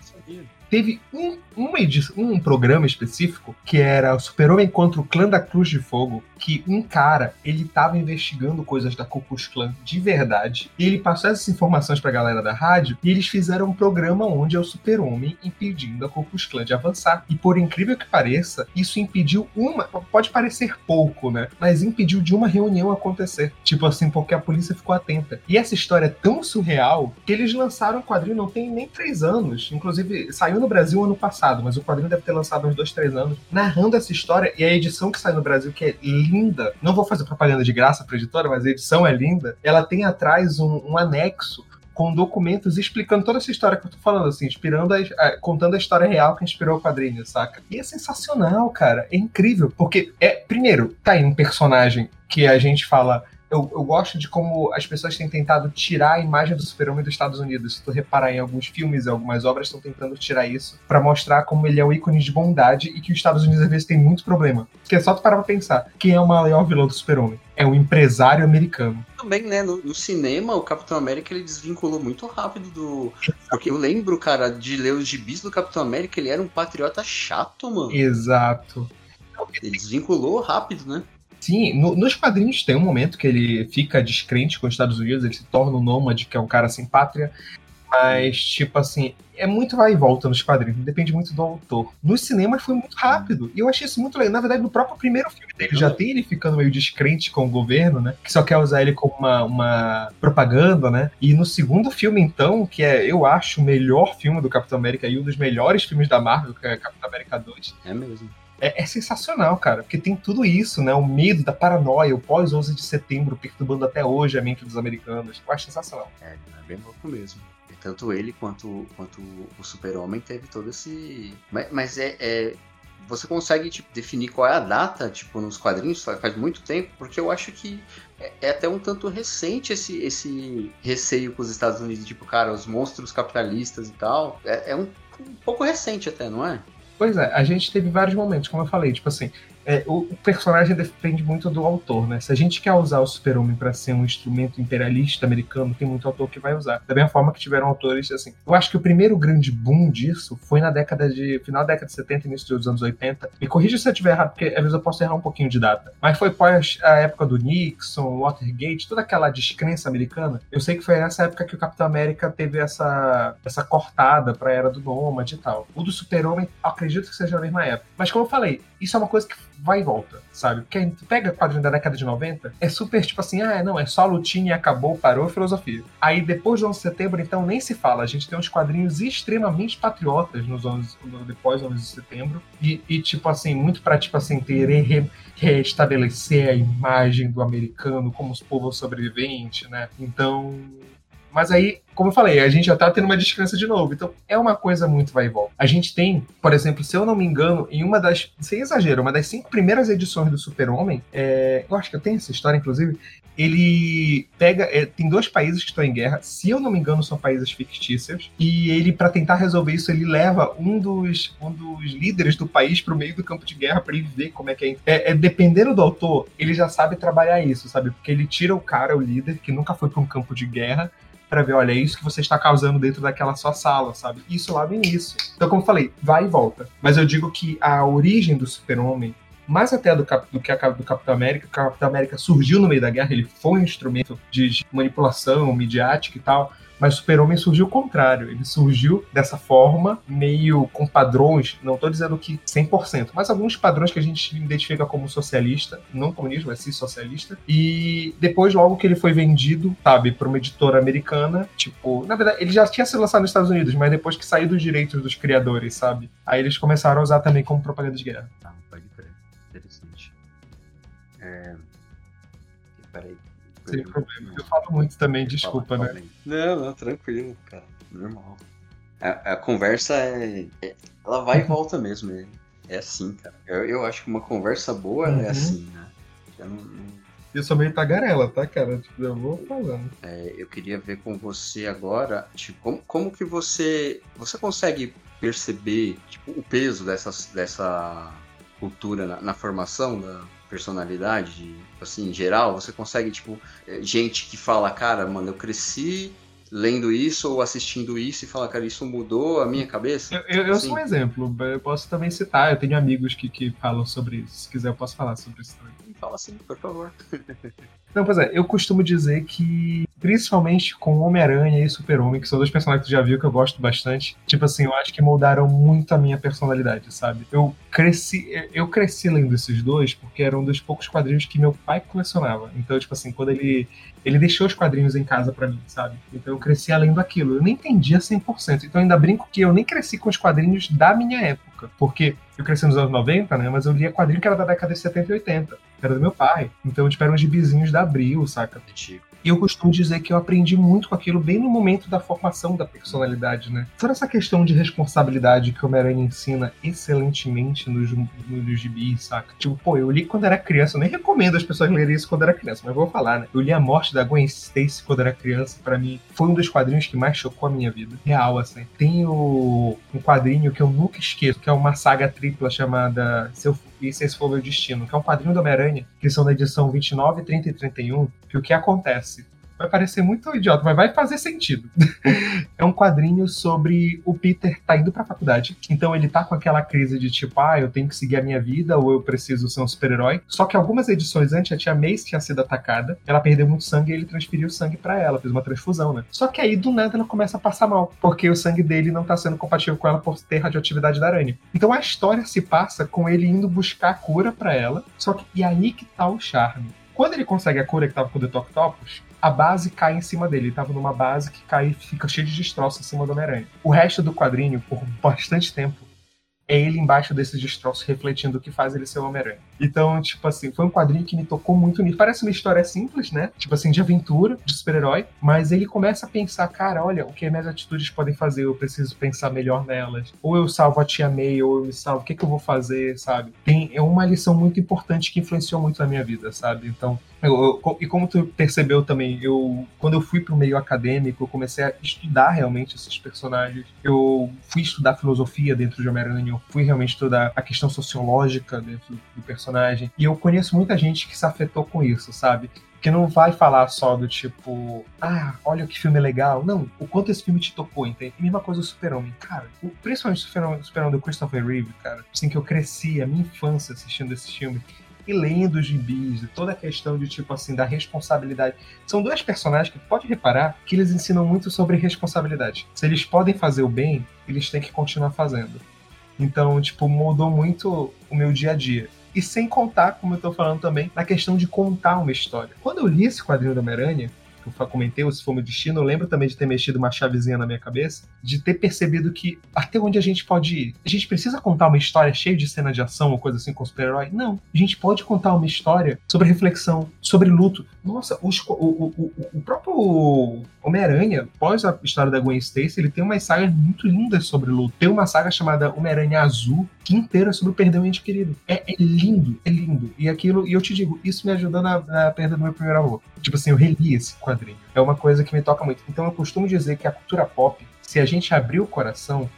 teve um, uma edição, um programa específico que era o Super-Homem contra o Clã da Cruz de Fogo, que um cara, ele tava investigando coisas da Ku Klux Klan de verdade, e ele passou essas informações pra galera da rádio, e eles fizeram um programa onde é o Super-Homem impedindo a Ku Klux Klan de avançar. E por incrível que pareça, isso impediu uma, pode parecer pouco, né? Mas impediu de uma reunião acontecer. Tipo assim, porque a polícia ficou atenta. E essa história é tão surreal que eles lançaram um quadrinho não tem nem três anos. Inclusive, saiu no Brasil ano passado, mas o quadrinho deve ter lançado uns dois, três anos, narrando essa história e a edição que sai no Brasil, que é linda. Não vou fazer propaganda de graça pra editora, mas a edição é linda. Ela tem atrás um, um anexo com documentos explicando toda essa história que eu tô falando, assim, inspirando a, a, contando a história real que inspirou o quadrinho, saca? E é sensacional, cara. É incrível. Porque, é, primeiro, tá aí um personagem que a gente fala eu, eu, gosto de como as pessoas têm tentado tirar a imagem do super-homem dos Estados Unidos. Se tu reparar em alguns filmes algumas obras, estão tentando tirar isso para mostrar como ele é o ícone de bondade e que os Estados Unidos às vezes tem muito problema. Porque é só tu parar pra pensar, quem é o maior vilão do super-homem? É o empresário americano. Também, né, no, no, cinema, o Capitão América ele desvinculou muito rápido do. Porque eu lembro, cara, de ler os gibis do Capitão América, ele era um patriota chato, mano. Exato. Ele desvinculou rápido, né? Sim, no, nos quadrinhos tem um momento que ele fica descrente com os Estados Unidos, ele se torna um nômade, que é um cara sem pátria. Mas, tipo assim, é muito vai e volta nos quadrinhos, depende muito do autor. Nos cinemas foi muito rápido. E eu achei isso muito legal. Na verdade, no próprio primeiro filme dele já tem ele ficando meio descrente com o governo, né? Que só quer usar ele como uma, uma propaganda, né? E no segundo filme, então, que é, eu acho, o melhor filme do Capitão América e um dos melhores filmes da Marvel, que é Capitão América 2. É mesmo é, é, sensacional, cara, porque tem tudo isso, né? O medo da paranoia, o pós-11 de setembro perturbando até hoje a mente dos americanos. Eu acho sensacional. É, é bem louco mesmo. E tanto ele quanto, quanto o Super-Homem teve todo esse. Mas, mas é, é, Você consegue tipo, definir qual é a data, tipo, nos quadrinhos, faz muito tempo, porque eu acho que é, é até um tanto recente esse, esse receio com os Estados Unidos, tipo, cara, os monstros capitalistas e tal. É, é um, um pouco recente até, não é? Pois é, a gente teve vários momentos, como eu falei, tipo assim, é, o, o, personagem depende muito do autor, né? Se a gente quer usar o super-homem para ser um instrumento imperialista americano, tem muito autor que vai usar. Da mesma forma que tiveram autores, assim. Eu acho que o primeiro grande boom disso foi na década de. final da década de 70, início dos anos 80. Me corrija se eu estiver errado, porque às vezes eu posso errar um pouquinho de data. Mas foi pós a época do Nixon, Watergate, toda aquela descrença americana. Eu sei que foi nessa época que o Capitão América teve essa, essa cortada pra era do Nômade e tal. O do Super-Homem, acredito que seja na mesma época. Mas como eu falei, isso é uma coisa que vai e volta, sabe? Porque tu pega quadrinho da década de 90, é super tipo assim, ah, não, é só lutinha e acabou, parou, filosofia. Aí depois do 11 de setembro, então nem se fala. A gente tem uns quadrinhos extremamente patriotas nos 11, depois do 11 de setembro. E, e tipo assim, muito pra, tipo assim, ter re, restabelecer a imagem do americano como os povos sobreviventes, né? Então, mas aí, como eu falei, a gente já tá tendo uma descansa de novo. Então, é uma coisa muito vai e volta. A gente tem, por exemplo, se eu não me engano, em uma das, sem exagero, uma das cinco primeiras edições do Super-Homem, é, eu acho que eu tenho essa história, inclusive, ele pega. É, tem dois países que estão em guerra, se eu não me engano, são países fictícios, e ele, para tentar resolver isso, ele leva um dos, um dos líderes do país pro meio do campo de guerra para ele ver como é que é. é. é. Dependendo do autor, ele já sabe trabalhar isso, sabe? Porque ele tira o cara, o líder, que nunca foi para um campo de guerra, para ver, olha, é isso que você está causando dentro daquela sua sala, sabe? Isso lá no início. Então, como eu falei, vai e volta. Mas eu digo que a origem do super-homem, mais até do, do que a do Capitão América, o Capitão América surgiu no meio da guerra, ele foi um instrumento de manipulação midiática e tal, mas Super-Homem surgiu o contrário. Ele surgiu dessa forma, meio com padrões, não estou dizendo que 100%, mas alguns padrões que a gente identifica como socialista, não comunismo, mas sim socialista. E depois, logo que ele foi vendido, sabe, para uma editora americana, tipo, na verdade, ele já tinha sido lançado nos Estados Unidos, mas depois que saiu dos direitos dos criadores, sabe? Aí eles começaram a usar também como propaganda de guerra. Sem problema. Eu falo muito também, desculpa, né? Não, não, tranquilo, cara. Normal. A, a conversa é, é, Ela vai e volta mesmo. É, é assim, cara. Eu, eu acho que uma conversa boa é uhum. é assim, né? Eu não, não... Eu sou meio tagarela, tá, cara? Tipo, eu vou falando. É, eu queria ver com você agora, tipo, como, como que você. Você consegue perceber tipo, o peso dessas, dessa cultura na, na formação da, personalidade, assim, em geral, você consegue, tipo, é, gente que fala, cara, mano, eu cresci lendo isso ou assistindo isso e fala, cara, isso mudou a minha cabeça? Eu, eu, eu assim. sou um exemplo, eu posso também citar, eu tenho amigos que, que falam sobre isso, se quiser eu posso falar sobre isso também. Fala sim, por favor. Não, pois é, eu costumo dizer que, principalmente com Homem-Aranha e Super-Homem, que são dois personagens que tu já viu que eu gosto bastante, tipo assim, eu acho que moldaram muito a minha personalidade, sabe? Eu cresci, eu cresci lendo esses dois porque eram um dos poucos quadrinhos que meu pai colecionava. Então, tipo assim, quando ele ele deixou os quadrinhos em casa para mim, sabe? Então eu cresci lendo aquilo. Eu nem entendia 100%. Então ainda brinco que eu nem cresci com os quadrinhos da minha época. Porque eu cresci nos anos 90, né? Mas eu lia quadrinho que era da década de 70 e 80. Era do meu pai. Então, tipo, eram gibizinhos da Abril, saca? Antigo. E eu costumo dizer que eu aprendi muito com aquilo bem no momento da formação da personalidade, né? Toda essa questão de responsabilidade que o Homem-Aranha ensina excelentemente nos, nos gibis, saca? Tipo, pô, eu li quando era criança, eu nem recomendo as pessoas lerem isso quando era criança, mas vou falar, né? Eu li A Morte da Gwen Stacy quando era criança, para mim foi um dos quadrinhos que mais chocou a minha vida. Real, assim. Tem o, um quadrinho que eu nunca esqueço, que é uma saga tripla chamada Seu e Se Esse For Meu Destino, que é um quadrinho do Homem-Aranha, que são da edição 29, 30 e 31, que o que acontece? Vai parecer muito idiota, mas vai fazer sentido. é um quadrinho sobre o Peter tá indo pra faculdade. Então ele tá com aquela crise de tipo, ah, eu tenho que seguir a minha vida ou eu preciso ser um super-herói. Só que algumas edições antes a tia Mace tinha sido atacada, ela perdeu muito sangue e ele transferiu sangue para ela, fez uma transfusão, né? Só que aí do nada ela começa a passar mal, porque o sangue dele não tá sendo compatível com ela por ter radioatividade da aranha. Então a história se passa com ele indo buscar a cura para ela. Só que e aí que tá o charme. Quando ele consegue a cura que tava com o Detoctopus, a base cai em cima dele. Ele tava numa base que cai e fica cheio de destroços em cima do Homem-Aranha. O resto do quadrinho, por bastante tempo, é ele embaixo desses destroços refletindo o que faz ele ser o Homem-Aranha. Então, tipo assim, foi um quadrinho que me tocou muito nisso. Parece uma história simples, né? Tipo assim, de aventura, de super-herói, mas ele começa a pensar, cara, olha, o que minhas atitudes podem fazer, eu preciso pensar melhor nelas. Ou eu salvo a tia May, ou eu me salvo, o que, que eu vou fazer, sabe? Tem, é uma lição muito importante que influenciou muito na minha vida, sabe? Então, eu, eu, e como tu percebeu também, eu quando eu fui para o meio acadêmico, eu comecei a estudar realmente esses personagens. Eu fui estudar filosofia dentro de Homem-Aranha, eu fui realmente estudar a questão sociológica dentro do personagem. E eu conheço muita gente que se afetou com isso, sabe? que não vai falar só do tipo, ah, olha que filme legal. Não, o quanto esse filme te tocou, entende? E mesma coisa o Super-Homem. Cara, o, principalmente o Super-Homem do Christopher Reeve, cara, assim que eu cresci, a minha infância assistindo esse filme e lendo os gibis, toda a questão de tipo assim, da responsabilidade. São dois personagens que pode reparar que eles ensinam muito sobre responsabilidade. Se eles podem fazer o bem, eles têm que continuar fazendo. Então, tipo, mudou muito o meu dia a dia. E sem contar, como eu tô falando também, na questão de contar uma história. Quando eu li esse quadrinho do Homem-Aranha, que eu comentei, o Se For Meu Destino, eu lembro também de ter mexido uma chavezinha na minha cabeça, de ter percebido que até onde a gente pode ir? A gente precisa contar uma história cheia de cena de ação ou coisa assim com super-herói? Não. A gente pode contar uma história sobre reflexão, sobre luto. Nossa, os, o, o, o, próprio Homem-Aranha, após a história da Gwen Stacy, ele tem umas sagas muito lindas sobre luto. Tem uma saga chamada Homem-Aranha Azul, que inteira é sobre o perder um ente querido. É, é, lindo, é lindo. E aquilo, e eu te digo, isso me ajudou na, na perda do meu primeiro amor. Tipo assim, eu reli esse quadrinho. É uma coisa que me toca muito. Então eu costumo dizer que a cultura pop, se a gente abrir o coração,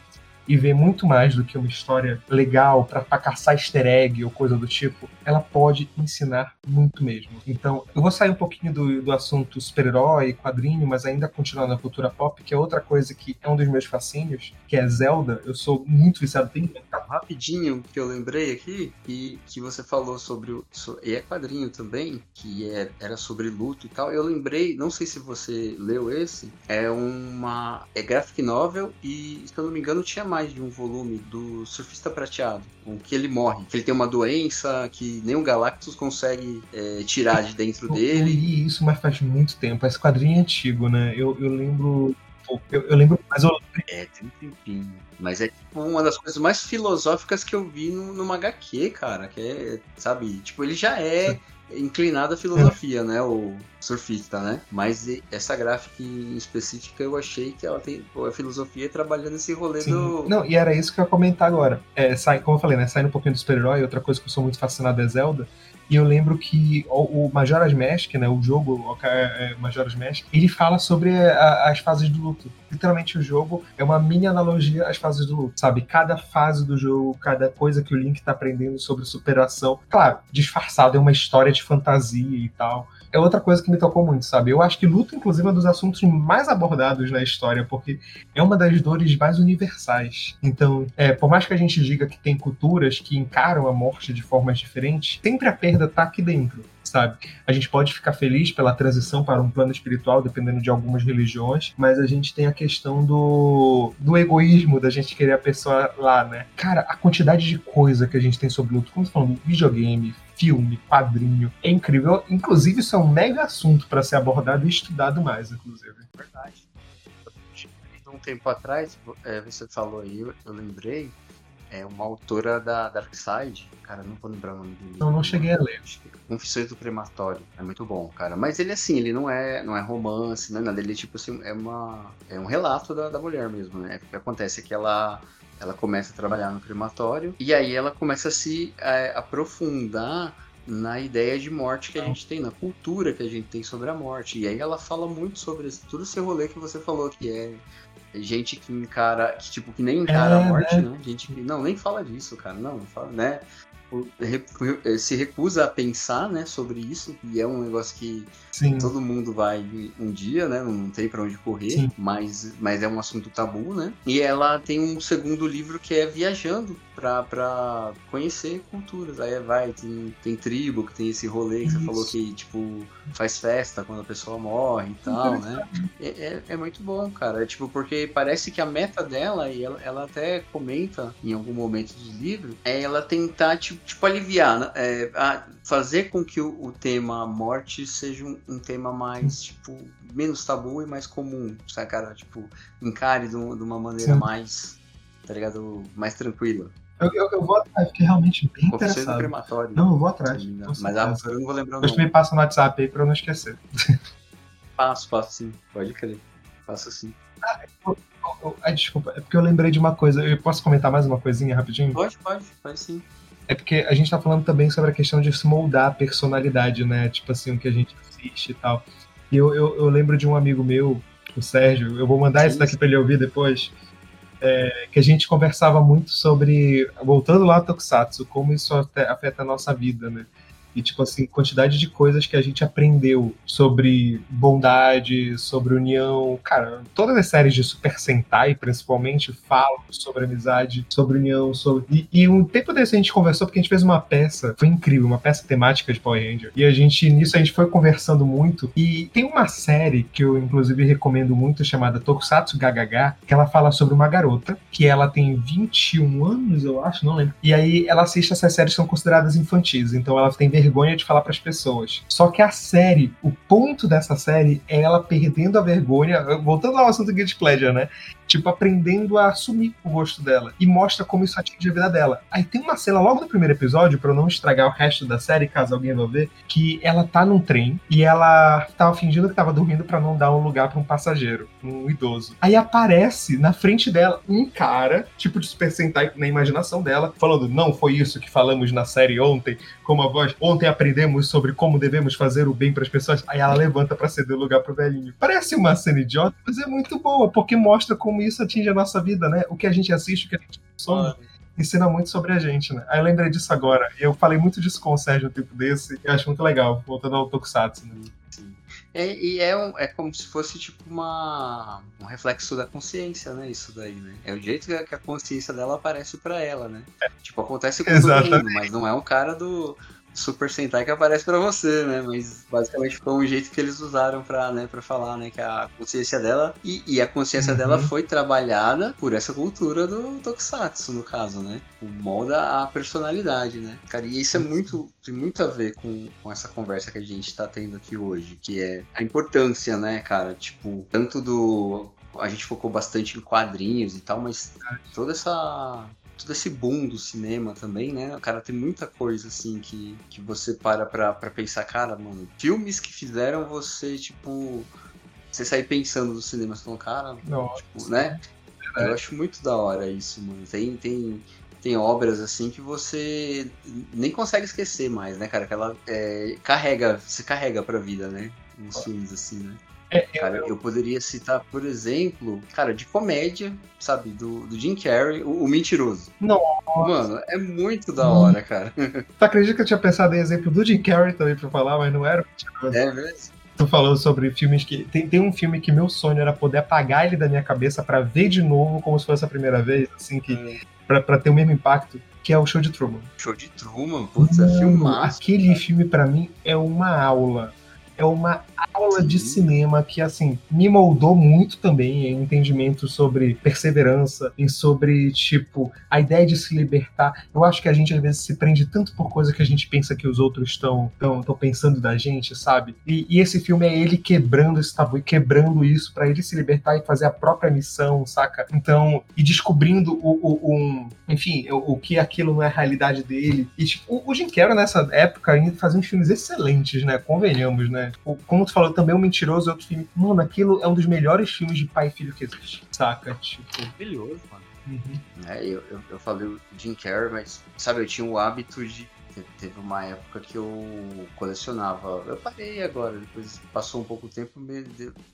e ver muito mais do que uma história legal para caçar easter egg ou coisa do tipo, ela pode ensinar muito mesmo. Então, eu vou sair um pouquinho do, do assunto super-herói, quadrinho, mas ainda continuar na cultura pop, que é outra coisa que é um dos meus fascínios, que é Zelda. Eu sou muito viciado. Tem rapidinho que eu lembrei aqui e que você falou sobre o e é quadrinho também que é, era sobre luto e tal eu lembrei não sei se você leu esse é uma é graphic novel e se eu não me engano tinha mais mais de um volume do Surfista Prateado, com que ele morre, que ele tem uma doença que nem o Galactus consegue é, tirar de dentro eu, dele. Eu li isso, mas faz muito tempo. Esse quadrinho é antigo, né? Eu, eu lembro. Eu, eu, lembro, mas eu. É, tem um tempinho. Mas é tipo uma das coisas mais filosóficas que eu vi no, numa HQ, cara. Que é, sabe, tipo, ele já é inclinado à filosofia, né? O surfista, né? Mas essa gráfica em específica eu achei que ela tem a filosofia trabalhando esse rolê Sim. do. Não, e era isso que eu ia comentar agora. É, sai, como eu falei, né? Saindo um pouquinho do super-herói, outra coisa que eu sou muito fascinado é Zelda. E eu lembro que o, Majora's Mask, né, o jogo é, Majora's Mask, ele fala sobre a, as fases do luto. Literalmente o jogo é uma mini analogia às fases do luto, sabe? Cada fase do jogo, cada coisa que o Link tá aprendendo sobre superação. Claro, disfarçado, é uma história de fantasia e tal é outra coisa que me tocou muito, sabe? Eu acho que luto, inclusive, é um dos assuntos mais abordados na história, porque é uma das dores mais universais. Então, é, por mais que a gente diga que tem culturas que encaram a morte de formas diferentes, sempre a perda tá aqui dentro sabe? A gente pode ficar feliz pela transição para um plano espiritual, dependendo de algumas religiões, mas a gente tem a questão do, do egoísmo, da gente querer a pessoa lá, né? Cara, a quantidade de coisa que a gente tem sobre luto, como você falou, videogame, filme, quadrinho. É incrível. Inclusive, isso é um mega assunto para ser abordado e estudado mais, inclusive. Verdade. Um tempo atrás, é, você falou aí, eu, lembrei, é uma autora da Dark Side, cara, não vou lembrar o nome dele. Não, não cheguei a ler. Confissões do Crematório, é muito bom, cara. Mas ele assim, ele não é, não é romance, não é nada, ele tipo assim, é uma é um relato da, da mulher mesmo, né? O que acontece é que ela ela começa a trabalhar no crematório e aí ela começa a se é, aprofundar na ideia de morte que a gente tem, na cultura que a gente tem sobre a morte. E aí ela fala muito sobre esse, tudo esse rolê que você falou, que é gente que encara, que tipo, que nem encara é, a morte, né? né? Gente que não, nem fala disso, cara, não, fala, né? se recusa a pensar, né, sobre isso, e é um negócio que Sim. todo mundo vai um dia, né, não tem para onde correr, mas, mas é um assunto tabu, né? E ela tem um segundo livro que é Viajando, para conhecer culturas. Aí vai, tem, tem tribo que tem esse rolê que Isso. você falou que, tipo, faz festa quando a pessoa morre e tal, né? É, é, é, muito bom, cara. É, tipo, porque parece que a meta dela, e ela, ela até comenta em algum momento dos livros, é ela tentar, tipo, tipo aliviar, né? é, fazer com que o, o, tema morte seja um, um tema mais, tipo, menos tabu e mais comum, sabe, cara? Tipo, encare de, uma maneira Sim. mais, tá ligado? Mais tranquila. Eu, eu, eu, vou atrás, fiquei realmente bem Oficina interessado. crematório. Não, eu vou atrás. Mas a, eu não vou lembrar o nome. me passa no WhatsApp aí pra eu não esquecer. Passo, passo sim. Pode crer. Passo sim. Ah, eu, eu, ai, desculpa, é porque eu lembrei de uma coisa. Eu posso comentar mais uma coisinha rapidinho? Pode, pode, pode sim. É porque a gente tá falando também sobre a questão de se moldar a personalidade, né? Tipo assim, o que a gente assiste e tal. E eu, eu, eu lembro de um amigo meu, o Sérgio, eu vou mandar isso daqui pra ele ouvir depois é, que a gente conversava muito sobre, voltando lá ao Tokusatsu, como isso afeta a nossa vida, né? E, tipo assim, quantidade de coisas que a gente aprendeu sobre bondade, sobre união. Cara, todas as séries de Super Sentai, principalmente, falam sobre amizade, sobre união, sobre. E, e um tempo desse a gente conversou porque a gente fez uma peça, foi incrível, uma peça temática de Power Ranger. E a gente, nisso, a gente foi conversando muito. E tem uma série que eu, inclusive, recomendo muito, chamada Tokusatsu Gagaga, que ela fala sobre uma garota, que ela tem 21 anos, eu acho, não lembro. E aí ela assiste essas séries que são consideradas infantis, então ela tem vergonha de falar para as pessoas. Só que a série, o ponto dessa série é ela perdendo a vergonha, voltando ao assunto Guilty Pleasure, né? Tipo, aprendendo a assumir o rosto dela. E mostra como isso atinge a vida dela. Aí tem uma cena logo no primeiro episódio, para não estragar o resto da série, caso alguém vá ver, que ela tá num trem e ela tava fingindo que tava dormindo para não dar um lugar para um passageiro, um idoso. Aí aparece na frente dela um cara, tipo de Super Sentai na imaginação dela, falando: Não foi isso que falamos na série ontem, como a voz. Ontem aprendemos sobre como devemos fazer o bem para as pessoas. Aí ela levanta para ceder o lugar pro velhinho. Parece uma cena idiota, mas é muito boa, porque mostra como como isso atinge a nossa vida, né? O que a gente assiste, o que a gente consome. Ensina muito sobre a gente, né? Aí eu lembrei disso agora. Eu falei muito disso com o Sérgio um tempo desse. E acho muito legal, voltando ao Tokusatsu. Né? Sim. É, e é, um, é como se fosse tipo uma, um reflexo da consciência, né? Isso daí, né? É o jeito que a consciência dela aparece para ela, né? É. Tipo, acontece com Exatamente. todo mundo, mas não é um cara do Super Sentai que aparece para você, né? Mas basicamente foi um jeito que eles usaram para né, pra falar, né? Que a consciência dela. E, e a consciência uhum. dela foi trabalhada por essa cultura do Tokusatsu, no caso, né? O molda a personalidade, né? Cara, e isso é muito. tem muito a ver com, com essa conversa que a gente tá tendo aqui hoje, que é a importância, né, cara? Tipo, tanto do a gente focou bastante em quadrinhos e tal, mas toda essa todo esse boom do cinema também, né? Cara, tem muita coisa assim que, que você para pra, pra pensar, cara, mano, filmes que fizeram você, tipo, você sair pensando no cinema, você falando, cara, Nossa. tipo, né? É. Eu acho muito da hora isso, mano. Tem, tem, tem obras assim que você nem consegue esquecer mais, né, cara? Que ela é, carrega, você carrega pra vida, né? Uns filmes assim, né? É, cara, eu... eu... poderia citar, por exemplo, cara, de comédia, sabe, do, do Jim Carrey, o, o Mentiroso. Nossa. Mano, é muito da hora, cara. Tu acredita que eu tinha pensado em exemplo do Jim Carrey também pra falar, mas não era o Mentiroso? É mesmo? Tu falou sobre filmes que. Tem, tem um filme que meu sonho era poder apagar ele da minha cabeça para ver de novo como se fosse a primeira vez, assim, que. É. Pra, pra ter o mesmo impacto, que é o Show de Truman. Show de Truman, putz, é filmaço. Aquele filme para mim é uma aula é uma aula de cinema que, assim, me moldou muito também em entendimento sobre perseverança, e sobre, tipo, a ideia de se libertar. Eu acho que a gente, às vezes, se prende tanto por coisa que a gente pensa que os outros estão pensando da gente, sabe? E, e, esse filme é ele quebrando esse tabu e quebrando isso para ele se libertar e fazer a própria missão, saca? Então, e descobrindo o, o, um, enfim, o, o, que aquilo não é a realidade dele. E, tipo, o Jim Carrey, nessa época, ainda fazia uns filmes excelentes, né? Convenhamos, né? Como tu falou, também o Mentiroso é outro filme. Mano, aquilo é um dos melhores filmes de pai e filho que existe, saca? Tipo. Maravilhoso, mano. Uhum. É, eu, eu, eu falei o Jim Carrey, mas, sabe, eu tinha o hábito de teve uma época que eu colecionava. Eu parei agora, depois passou um pouco tempo, meio,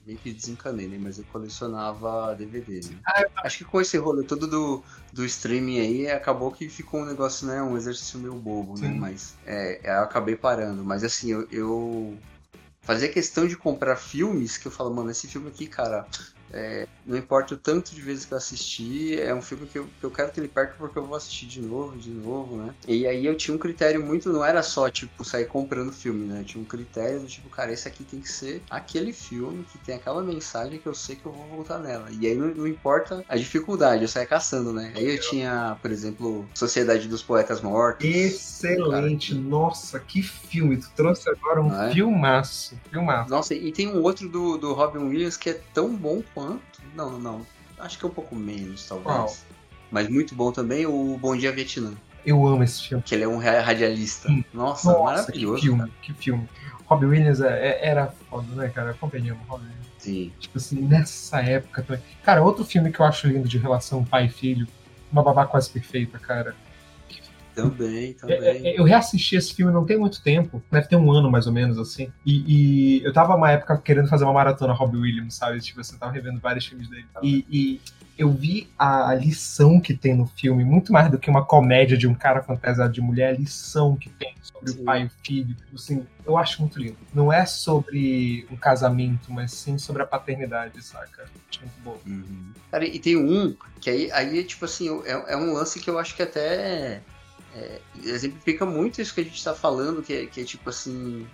meio que desencanei, né? Mas eu colecionava DVD, né? Ah, Acho que com esse rolê todo do, do streaming aí, acabou que ficou um negócio, né? Um exercício meio bobo, né? Sim. né? Mas é, eu acabei parando. Mas assim, eu, eu fazia questão de comprar filmes que eu falo, mano, esse filme aqui, cara, é, não importa o tanto de vezes que eu assisti, é um filme que eu, que eu quero que ele perca porque eu vou assistir de novo, de novo, né? E aí eu tinha um critério muito, não era só, tipo, sair comprando filme, né? Eu tinha um critério do tipo, cara, esse aqui tem que ser aquele filme que tem aquela mensagem que eu sei que eu vou voltar nela. E aí não, não importa a dificuldade, eu saia caçando, né? Aí eu tinha, por exemplo, Sociedade dos Poetas Mortos. Excelente! Cara. Nossa, que filme! Tu trouxe agora um é? filmaço, filmaço. Nossa, e tem um outro do, do Robin Williams que é tão bom quanto quanto. Não, não. Acho que é um pouco menos, talvez. Mas muito bom também o Bom Dia Vietnã. Eu amo esse filme. Que ele é um radialista. Nossa, Nossa, maravilhoso. Que filme, cara. que filme. Robbie Williams é, é, era foda, né, cara? Companheiros, Robbie Williams. Sim. Tipo assim, nessa época também. Cara, outro filme que eu acho lindo de relação pai e filho, Uma Babá Quase Perfeita, cara. Também, também. É, é, eu reassisti esse filme não tem muito tempo, deve ter um ano mais ou menos, assim. E, e eu tava uma época querendo fazer uma maratona Robbie Williams, sabe? Tipo, você tava revendo vários filmes dele. E, e, eu vi a, a lição que tem no filme, muito mais do que uma comédia de um cara fantasiado de mulher, a lição que tem sobre sim. o pai e o filho. Assim, eu acho muito lindo. Não é sobre um casamento, mas sim sobre a paternidade, saca? Acho muito bom. Uhum. Cara, e tem um que aí, aí tipo assim, é, é um lance que eu acho que até é, exemplifica muito isso que a gente tá falando, que é, que é tipo assim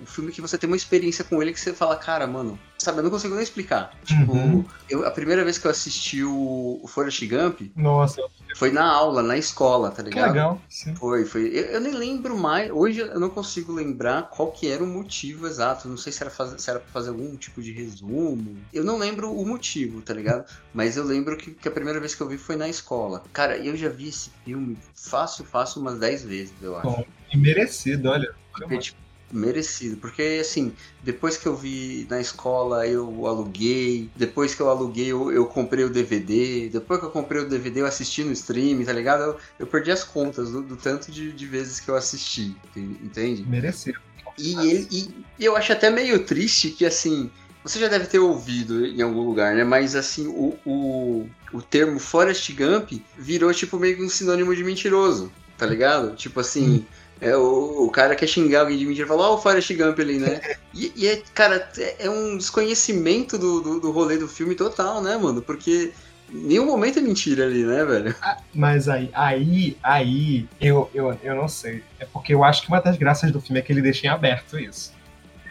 um filme que você tem uma experiência com ele que você fala, cara, mano, sabe, eu não consigo nem explicar. Tipo, Uhum. eu, a primeira vez que eu assisti o, o Forrest Gump Nossa, foi na aula, na escola, tá que ligado? legal. Sim. Foi, foi. Eu, eu nem lembro mais. Hoje eu não consigo lembrar qual que era o motivo exato. Não sei se era, faz, se era pra fazer algum tipo de resumo. Eu não lembro o motivo, tá ligado? Mas eu lembro que, que a primeira vez que eu vi foi na escola. Cara, eu já vi esse filme fácil, fácil umas 10 vezes, eu acho. Bom, e merecido, olha. Porque, tipo, merecido. Porque, assim, depois que eu vi na escola, eu aluguei. Depois que eu aluguei, eu, eu comprei o DVD. Depois que eu comprei o DVD, eu assisti no stream, tá ligado? Eu, eu perdi as contas do, do tanto de, de vezes que eu assisti, entende? Merecido. E, ele, e eu acho até meio triste que, assim, você já deve ter ouvido em algum lugar, né? Mas, assim, o, o, o termo Forrest Gump virou, tipo, meio que um sinônimo de mentiroso, tá ligado? Tipo assim, é, o, o cara quer xingar alguém de mentira e fala, ó, o Forrest Gump ali, né? E, e é, cara, é é um desconhecimento do, do, do rolê do filme total, né, mano? Porque nenhum momento é mentira ali, né, velho? Mas aí, aí, aí, eu, eu, eu não sei. É porque eu acho que uma das graças do filme é que ele deixa em aberto isso.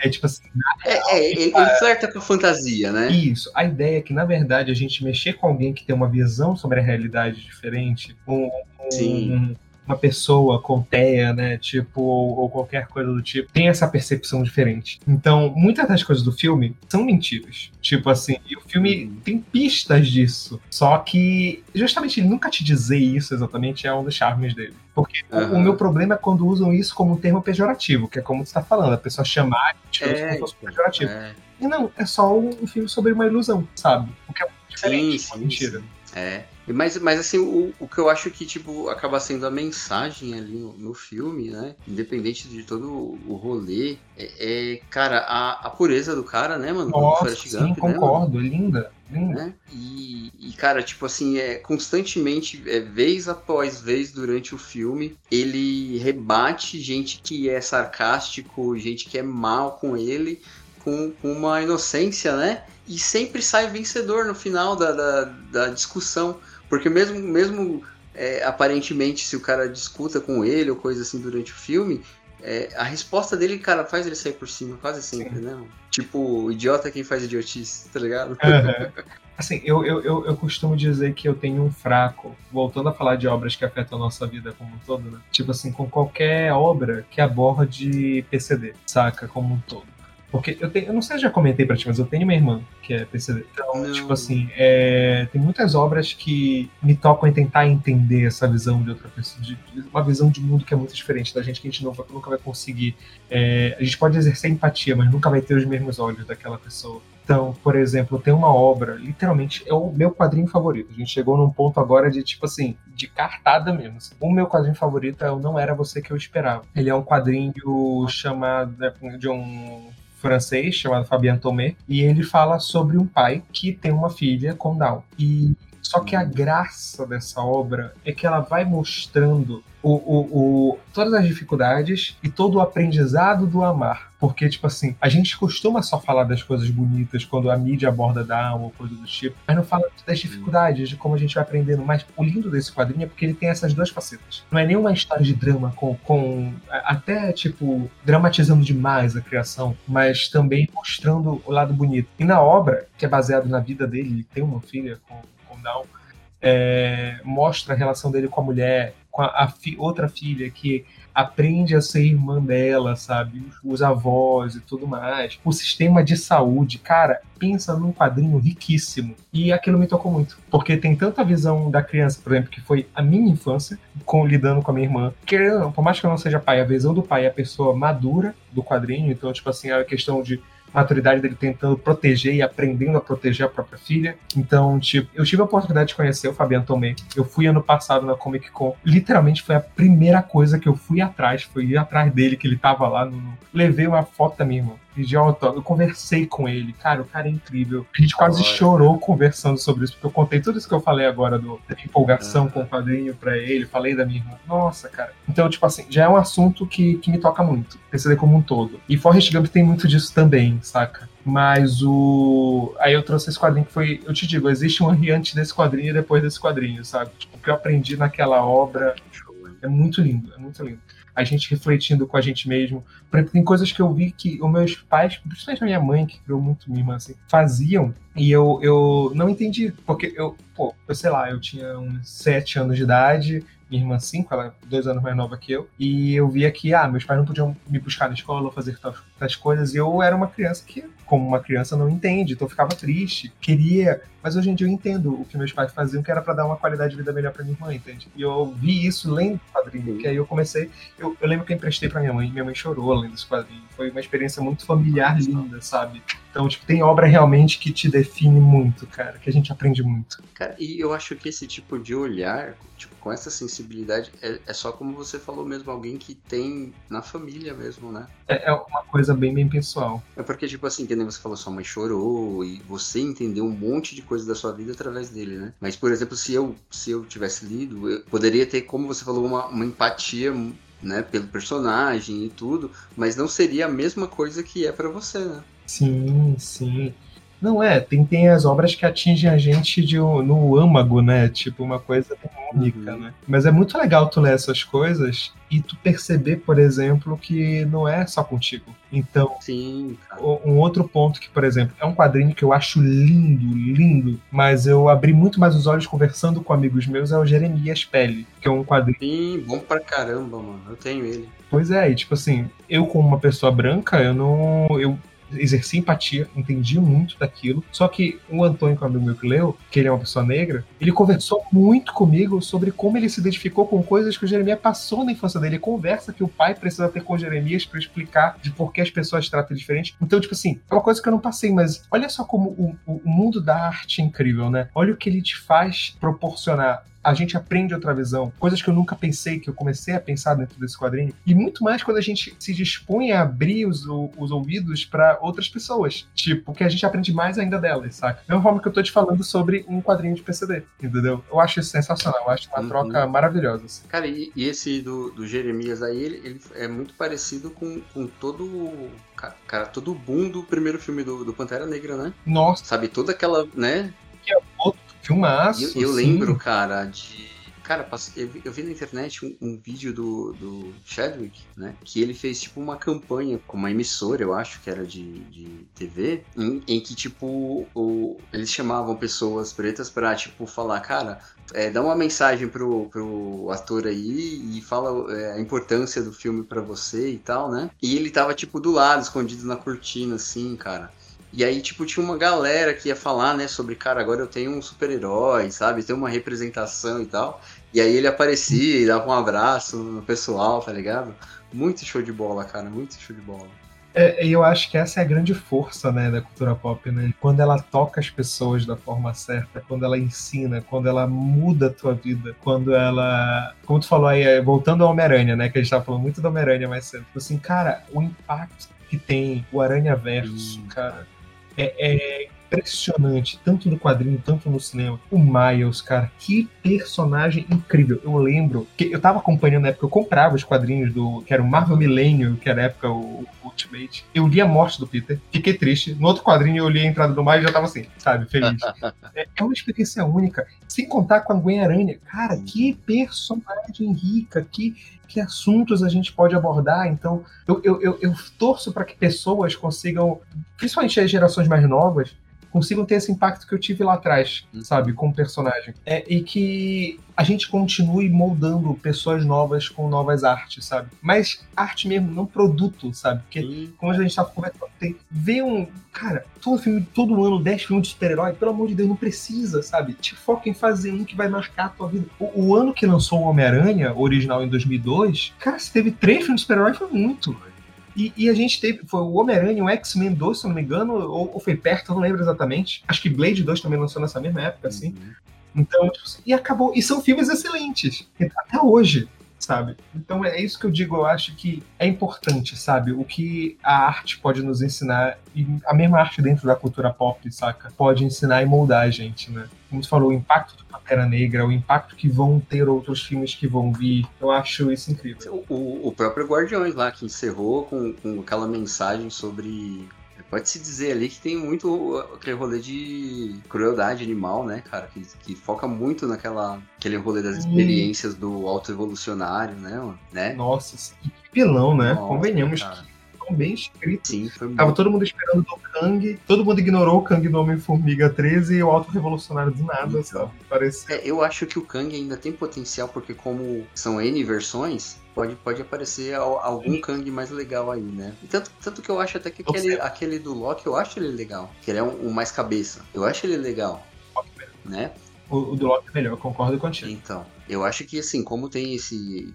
É tipo assim, É, é ele, ele flerta com a fantasia, né? isso. A ideia é que, na verdade, a gente mexer com alguém que tem uma visão sobre a realidade diferente, um, um- Sim. Uma pessoa com TEA, né? Tipo, ou, ou qualquer coisa do tipo, tem essa percepção diferente. Então, muitas das coisas do filme são mentiras. Tipo assim, e o filme Uhum. tem pistas disso. Só que, justamente, ele nunca te dizer isso exatamente é um dos charmes dele. Porque o- o Aham. meu problema é quando usam isso como um termo pejorativo, que é como você está falando, a pessoa chamar de mentiroso É, como pejorativo. É. E não, é só um filme sobre uma ilusão, sabe? O que é diferente, Sim, uma sim, mentira. sim. É. Mas, mas assim, o, o que eu acho que, tipo, acaba sendo a mensagem ali no, no filme, né? Independente de todo o rolê, é, é, cara, a, a pureza do cara, né, mano? Nossa, sim, Gump, né, concordo, linda, linda. né? E, e, cara, tipo assim, é constantemente, é, vez após vez durante o filme, ele rebate gente que é sarcástico, gente que é mal com ele, com, com uma inocência, né? E sempre sai vencedor no final da, da, da discussão. Porque mesmo, mesmo é, aparentemente, se o cara discuta com ele ou coisa assim durante o filme, é, a resposta dele, cara, faz ele sair por cima, quase sempre, né? Tipo, idiota quem faz idiotice, tá ligado? Aham. Assim, eu, eu, eu, eu costumo dizer que eu tenho um fraco, voltando a falar de obras que afetam a nossa vida como um todo, né? Tipo assim, com qualquer obra que aborde PCD, saca? Como um todo. Porque eu tenho, eu não sei se já comentei pra ti, mas eu tenho uma irmã que é PCD. Então, Não. tipo assim, é, tem muitas obras que me tocam em tentar entender essa visão de outra pessoa, de, de uma visão de mundo que é muito diferente da gente, que a gente não nunca vai conseguir. é, a gente pode exercer empatia, mas nunca vai ter os mesmos olhos daquela pessoa. Então, por exemplo, tem uma obra, literalmente, é o meu quadrinho favorito. A gente chegou num ponto agora de, tipo assim, de cartada mesmo. assim. O meu quadrinho favorito é o Não Era Você Que Eu Esperava. Ele é um quadrinho chamado de um francês chamado Fabien Tomé e ele fala sobre um pai que tem uma filha com Down. E só que a graça dessa obra é que ela vai mostrando o, o, o- todas as dificuldades e todo o aprendizado do amar. Porque, tipo assim, a gente costuma só falar das coisas bonitas quando a mídia aborda Down ou coisa do tipo, mas não fala das dificuldades, de como a gente vai aprendendo. Mas o lindo desse quadrinho é porque ele tem essas duas facetas. Não é nenhuma história de drama com, com até, tipo, dramatizando demais a criação, mas também mostrando o lado bonito. E na obra, que é baseado na vida dele, ele tem uma filha com, com Down, é, mostra a relação dele com a mulher, com a, a fi- outra filha que aprende a ser irmã dela, sabe? Os, avós e tudo mais. O sistema de saúde, cara, pensa num quadrinho riquíssimo. E aquilo me tocou muito. Porque tem tanta visão da criança, por exemplo, que foi a minha infância, com, lidando com a minha irmã. Querendo, por mais que eu não seja pai, a visão do pai é a pessoa madura do quadrinho. Então, tipo assim, a questão de maturidade dele tentando proteger e aprendendo a proteger a própria filha. Então, tipo, eu tive a oportunidade de conhecer o Fabiano Tomé. Eu fui ano passado na Comic Con. Literalmente foi a primeira coisa que eu fui atrás, foi ir atrás dele, que ele tava lá. No... Levei uma foto da minha irmã. Pedi autógrafo, eu conversei com ele. Cara, o cara é incrível. A gente quase Agora. chorou conversando sobre isso, porque eu contei tudo isso que eu falei agora do, da empolgação Ah. com o quadrinho pra ele, falei da minha irmã. Nossa, cara. Então, tipo assim, já é um assunto que, que me toca muito. PCD como um todo. E Forrest Gump tem muito disso também, saca? Mas o. Aí eu trouxe esse quadrinho que foi. Eu te digo, existe um Henry antes desse quadrinho e depois desse quadrinho, sabe? Tipo, o que eu aprendi naquela obra é muito lindo, é muito lindo. A gente refletindo com a gente mesmo. Tem coisas que eu vi que os meus pais, principalmente a minha mãe, que criou muito minha assim, faziam e eu, eu não entendi. Porque eu, pô, eu sei lá, eu tinha uns sete anos de idade, minha irmã cinco, ela é dois anos mais nova que eu, e eu via que, ah, meus pais não podiam me buscar na escola ou fazer tais, tais coisas, e eu era uma criança que, como uma criança, não entende, então eu ficava triste, queria, mas hoje em dia eu entendo o que meus pais faziam, que era pra dar uma qualidade de vida melhor pra minha irmã, entende? E eu vi isso lendo o quadrinho, que aí eu comecei, eu, eu lembro que eu emprestei pra minha mãe, minha mãe chorou lendo esse quadrinho, foi uma experiência muito familiar, linda, sabe? Então, tipo, tem obra realmente que te define muito, cara, que a gente aprende muito. Cara, e eu acho que esse tipo de olhar, tipo, com essa sensibilidade, é, é só como você falou mesmo, alguém que tem na família mesmo, né? É, é uma coisa bem, bem pessoal. É porque, tipo assim, que nem você falou, sua mãe chorou e você entendeu um monte de coisa da sua vida através dele, né? Mas, por exemplo, se eu, se eu tivesse lido, eu poderia ter, como você falou, uma, uma empatia, né, pelo personagem e tudo, mas não seria a mesma coisa que é pra você, né? Sim, sim. Não é, tem, tem as obras que atingem a gente de, no âmago, né? Tipo, uma coisa única, Uhum. né? Mas é muito legal tu ler essas coisas e tu perceber, por exemplo, que não é só contigo. Então, Sim, um outro ponto que, por exemplo, é um quadrinho que eu acho lindo, lindo, mas eu abri muito mais os olhos conversando com amigos meus, é o Jeremias Pele, que é um quadrinho. Sim, bom pra caramba, mano. Eu tenho ele. Pois é, e tipo assim, eu como uma pessoa branca, eu não. Eu exerci empatia, entendi muito daquilo. Só que o Antônio, que é um amigo meu que leu, que ele é uma pessoa negra, ele conversou muito comigo sobre como ele se identificou com coisas que o Jeremias passou na infância dele. Ele conversa que o pai precisa ter com o Jeremias para explicar de por que as pessoas tratam diferente. Então, tipo assim, é uma coisa que eu não passei, mas olha só como o- o mundo da arte é incrível, né? Olha o que ele te faz proporcionar a gente aprende outra visão, coisas que eu nunca pensei, que eu comecei a pensar dentro desse quadrinho, e muito mais quando a gente se dispõe a abrir os, os ouvidos para outras pessoas, tipo, que a gente aprende mais ainda delas, saca? Da mesma forma que eu tô te falando sobre um quadrinho de PCD, entendeu? Eu acho isso sensacional, eu acho uma Uhum. troca maravilhosa. assim. Cara, e, e esse do, do Jeremias aí, ele, ele é muito parecido com, com todo. o- ca- Cara, todo o boom do primeiro filme do, do Pantera Negra, né? Nossa, Sabe, toda aquela, né? Filmaço. Eu, eu sim. lembro, cara, de. Cara, eu vi, na internet um, um vídeo do, do Chadwick, né? Que ele fez, tipo, uma campanha com uma emissora, eu acho que era de, de TV, em, em que, tipo, o, eles chamavam pessoas pretas pra, tipo, falar, cara, é, dá uma mensagem pro, pro ator aí e fala é, a importância do filme pra você e tal, né? E ele tava, tipo, do lado, escondido na cortina, assim, cara. E aí, tipo, tinha uma galera que ia falar, né, sobre, cara, agora eu tenho um super-herói, sabe? Tem uma representação e tal. E aí ele aparecia e dava um abraço no pessoal, tá ligado? Muito show de bola, cara, muito show de bola. É, e eu acho que essa é a grande força né, da cultura pop, né? Quando ela toca as pessoas da forma certa, quando ela ensina, quando ela muda a tua vida, quando ela. Como tu falou aí, é, voltando ao Homem-Aranha, né? Que a gente tava falando muito do Homem-Aranha mais cedo. Assim, cara, o impacto que tem o Aranha Verso, cara, é, é impressionante, tanto no quadrinho, tanto no cinema. O Miles, cara, que personagem incrível. Eu lembro que eu tava acompanhando na época, eu comprava os quadrinhos do. que era o Marvel Millennium, que era a época o, o Ultimate. Eu li a morte do Peter, fiquei triste. No outro quadrinho eu li a entrada do Miles e já tava assim, sabe, feliz. é, é uma experiência única, sem contar com a Gwen Aranha. Cara, que personagem rica, que que assuntos a gente pode abordar. Então, eu, eu, eu, eu torço para que pessoas consigam, principalmente as gerações mais novas, consigam ter esse impacto que eu tive lá atrás, Uhum. sabe, como personagem. É, e que a gente continue moldando pessoas novas com novas artes, sabe? Mas arte mesmo, não produto, sabe? Porque E, como a gente tava conversando, tem, ver um. Cara, todo filme, todo ano, 10 filmes de super-herói, pelo amor de Deus, não precisa, sabe? Te foca em fazer um que vai marcar a tua vida. O, o ano que lançou o Homem-Aranha, original em 2002, cara, se teve três filmes de super-herói, foi muito. E, e a gente teve, foi o Homem-Aranha, o X-Men 2, se eu não me engano, ou, ou foi perto, eu não lembro exatamente. Acho que Blade 2 também lançou nessa mesma época, assim. Uhum. Então, tipo assim, e acabou. E são filmes excelentes. Até hoje. sabe? Então é isso que eu digo, eu acho que é importante, sabe? O que a arte pode nos ensinar, e a mesma arte dentro da cultura pop, saca? Pode ensinar e moldar a gente, né? Como você falou, o impacto do Pantera Negra, o impacto que vão ter outros filmes que vão vir, eu acho isso incrível. O, o próprio Guardiões lá, que encerrou com, com aquela mensagem sobre pode-se dizer ali que tem muito aquele rolê de crueldade animal, né, cara? Que, que foca muito naquela aquele rolê das experiências do auto-evolucionário, né, né? Nossa, que vilão, né? Nossa, Convenhamos cara. que bem escrito. Sim, foi Tava todo mundo esperando do Kang, todo mundo ignorou o Kang do Homem-Formiga 13 e o auto-revolucionário do nada, então, sabe? Parece... É, eu acho que o Kang ainda tem potencial, porque como são N versões, pode, pode aparecer algum Sim. Kang mais legal aí, né? Tanto, tanto que eu acho até que aquele, aquele do Loki, eu acho ele legal. Que ele é um, um mais cabeça. Eu acho ele legal. Né? O, o do Loki é melhor, eu concordo contigo. Então, eu acho que assim, como tem esse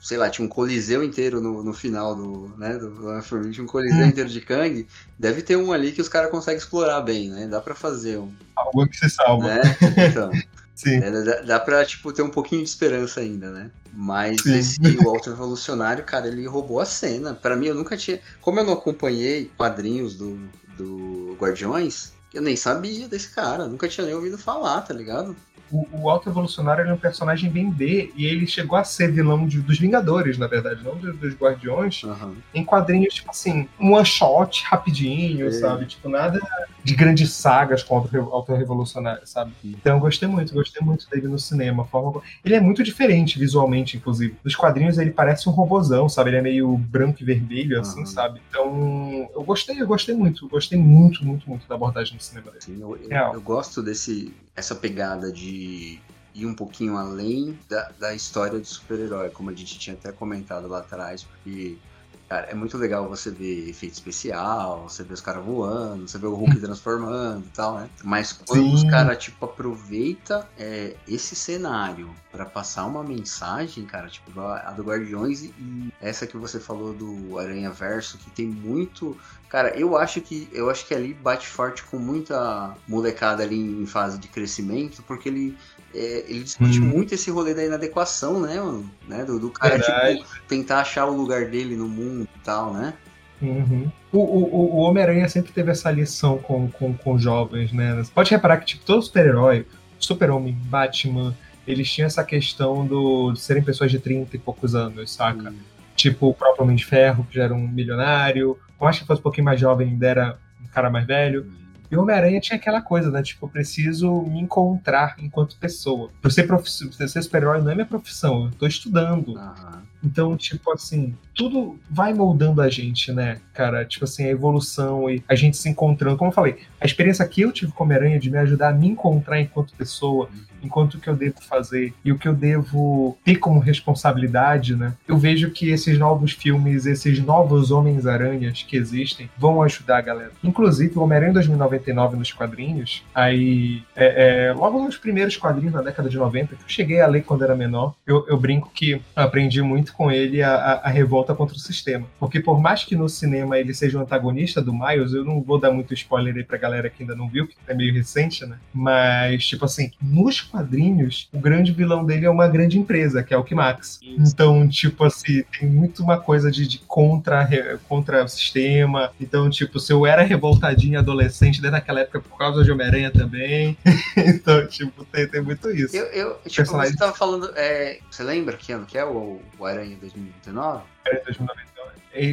sei lá, tinha um coliseu inteiro no, no final do, né, do tinha um coliseu hum. inteiro de Kang, deve ter um ali que os caras conseguem explorar bem, né? Dá pra fazer um. Algo que se salva. Né? Então. Sim. É, dá, dá pra, tipo, ter um pouquinho de esperança ainda, né? Mas Sim. esse o Alto Revolucionário, cara, ele roubou a cena. Para mim, eu nunca tinha. Como eu não acompanhei quadrinhos do, do Guardiões, eu nem sabia desse cara. Nunca tinha nem ouvido falar, tá ligado? O, o Alto Evolucionário é um personagem bem B e ele chegou a ser vilão de, dos Vingadores, na verdade, não dos, dos Guardiões, uhum. em quadrinhos, tipo assim, um one shot rapidinho, é. sabe? Tipo, nada de grandes sagas com o Alto Revolucionário, sabe? Então eu gostei muito, gostei muito dele no cinema. Forma... Ele é muito diferente visualmente, inclusive. Nos quadrinhos ele parece um robozão, sabe? Ele é meio branco e vermelho, assim, uhum. sabe? Então eu gostei, eu gostei muito, gostei muito, muito, muito da abordagem do cinema dele. Sim, eu, eu, eu gosto desse essa pegada de ir um pouquinho além da, da história do super-herói, como a gente tinha até comentado lá atrás, porque Cara, é muito legal você ver efeito especial, você ver os caras voando, você ver o Hulk transformando e tal, né? Mas quando Sim. os caras, tipo, aproveita é, esse cenário para passar uma mensagem, cara, tipo, a do Guardiões e essa que você falou do Aranha Verso, que tem muito. Cara, eu acho que eu acho que ali bate forte com muita molecada ali em fase de crescimento, porque ele é, ele discute hum. muito esse rolê da inadequação, né, mano? Né? Do, do cara, tipo, tentar achar o lugar dele no mundo e tal, né? Uhum. O, o, o Homem-Aranha sempre teve essa lição com, com, com jovens, né? Você pode reparar que, tipo, todo super-herói, Super-Homem, Batman, eles tinham essa questão do, de serem pessoas de 30 e poucos anos, saca? Uhum. Tipo, o próprio Homem de Ferro, que já era um milionário, eu acho que fosse um pouquinho mais jovem, ainda era um cara mais velho. Uhum. E o Homem-Aranha tinha aquela coisa, né? Tipo, eu preciso me encontrar enquanto pessoa. Pra ser, prof... ser super-herói não é minha profissão, eu tô estudando. Uhum. Então, tipo assim, tudo vai moldando a gente, né, cara? Tipo assim, a evolução e a gente se encontrando. Como eu falei, a experiência que eu tive com Homem-Aranha de me ajudar a me encontrar enquanto pessoa, enquanto o que eu devo fazer e o que eu devo ter como responsabilidade, né? Eu vejo que esses novos filmes, esses novos Homens-Aranhas que existem, vão ajudar a galera. Inclusive, o Homem-Aranha 2099 nos quadrinhos, aí, é, é, logo nos primeiros quadrinhos da década de 90, que eu cheguei a ler quando era menor, eu, eu brinco que aprendi muito com ele a, a, a revolta contra o sistema. Porque por mais que no cinema ele seja o antagonista do Miles, eu não vou dar muito spoiler aí pra galera que ainda não viu, que é meio recente, né? Mas, tipo assim, nos quadrinhos, o grande vilão dele é uma grande empresa, que é o Kimax. Então, tipo assim, tem muito uma coisa de, de contra, contra o sistema. Então, tipo, se eu era revoltadinho adolescente desde aquela época por causa de Homem-Aranha também. então, tipo, tem, tem muito isso. Eu, eu tipo, personagem... você tava falando. É, você lembra que ano que é o, o Aranha 2029?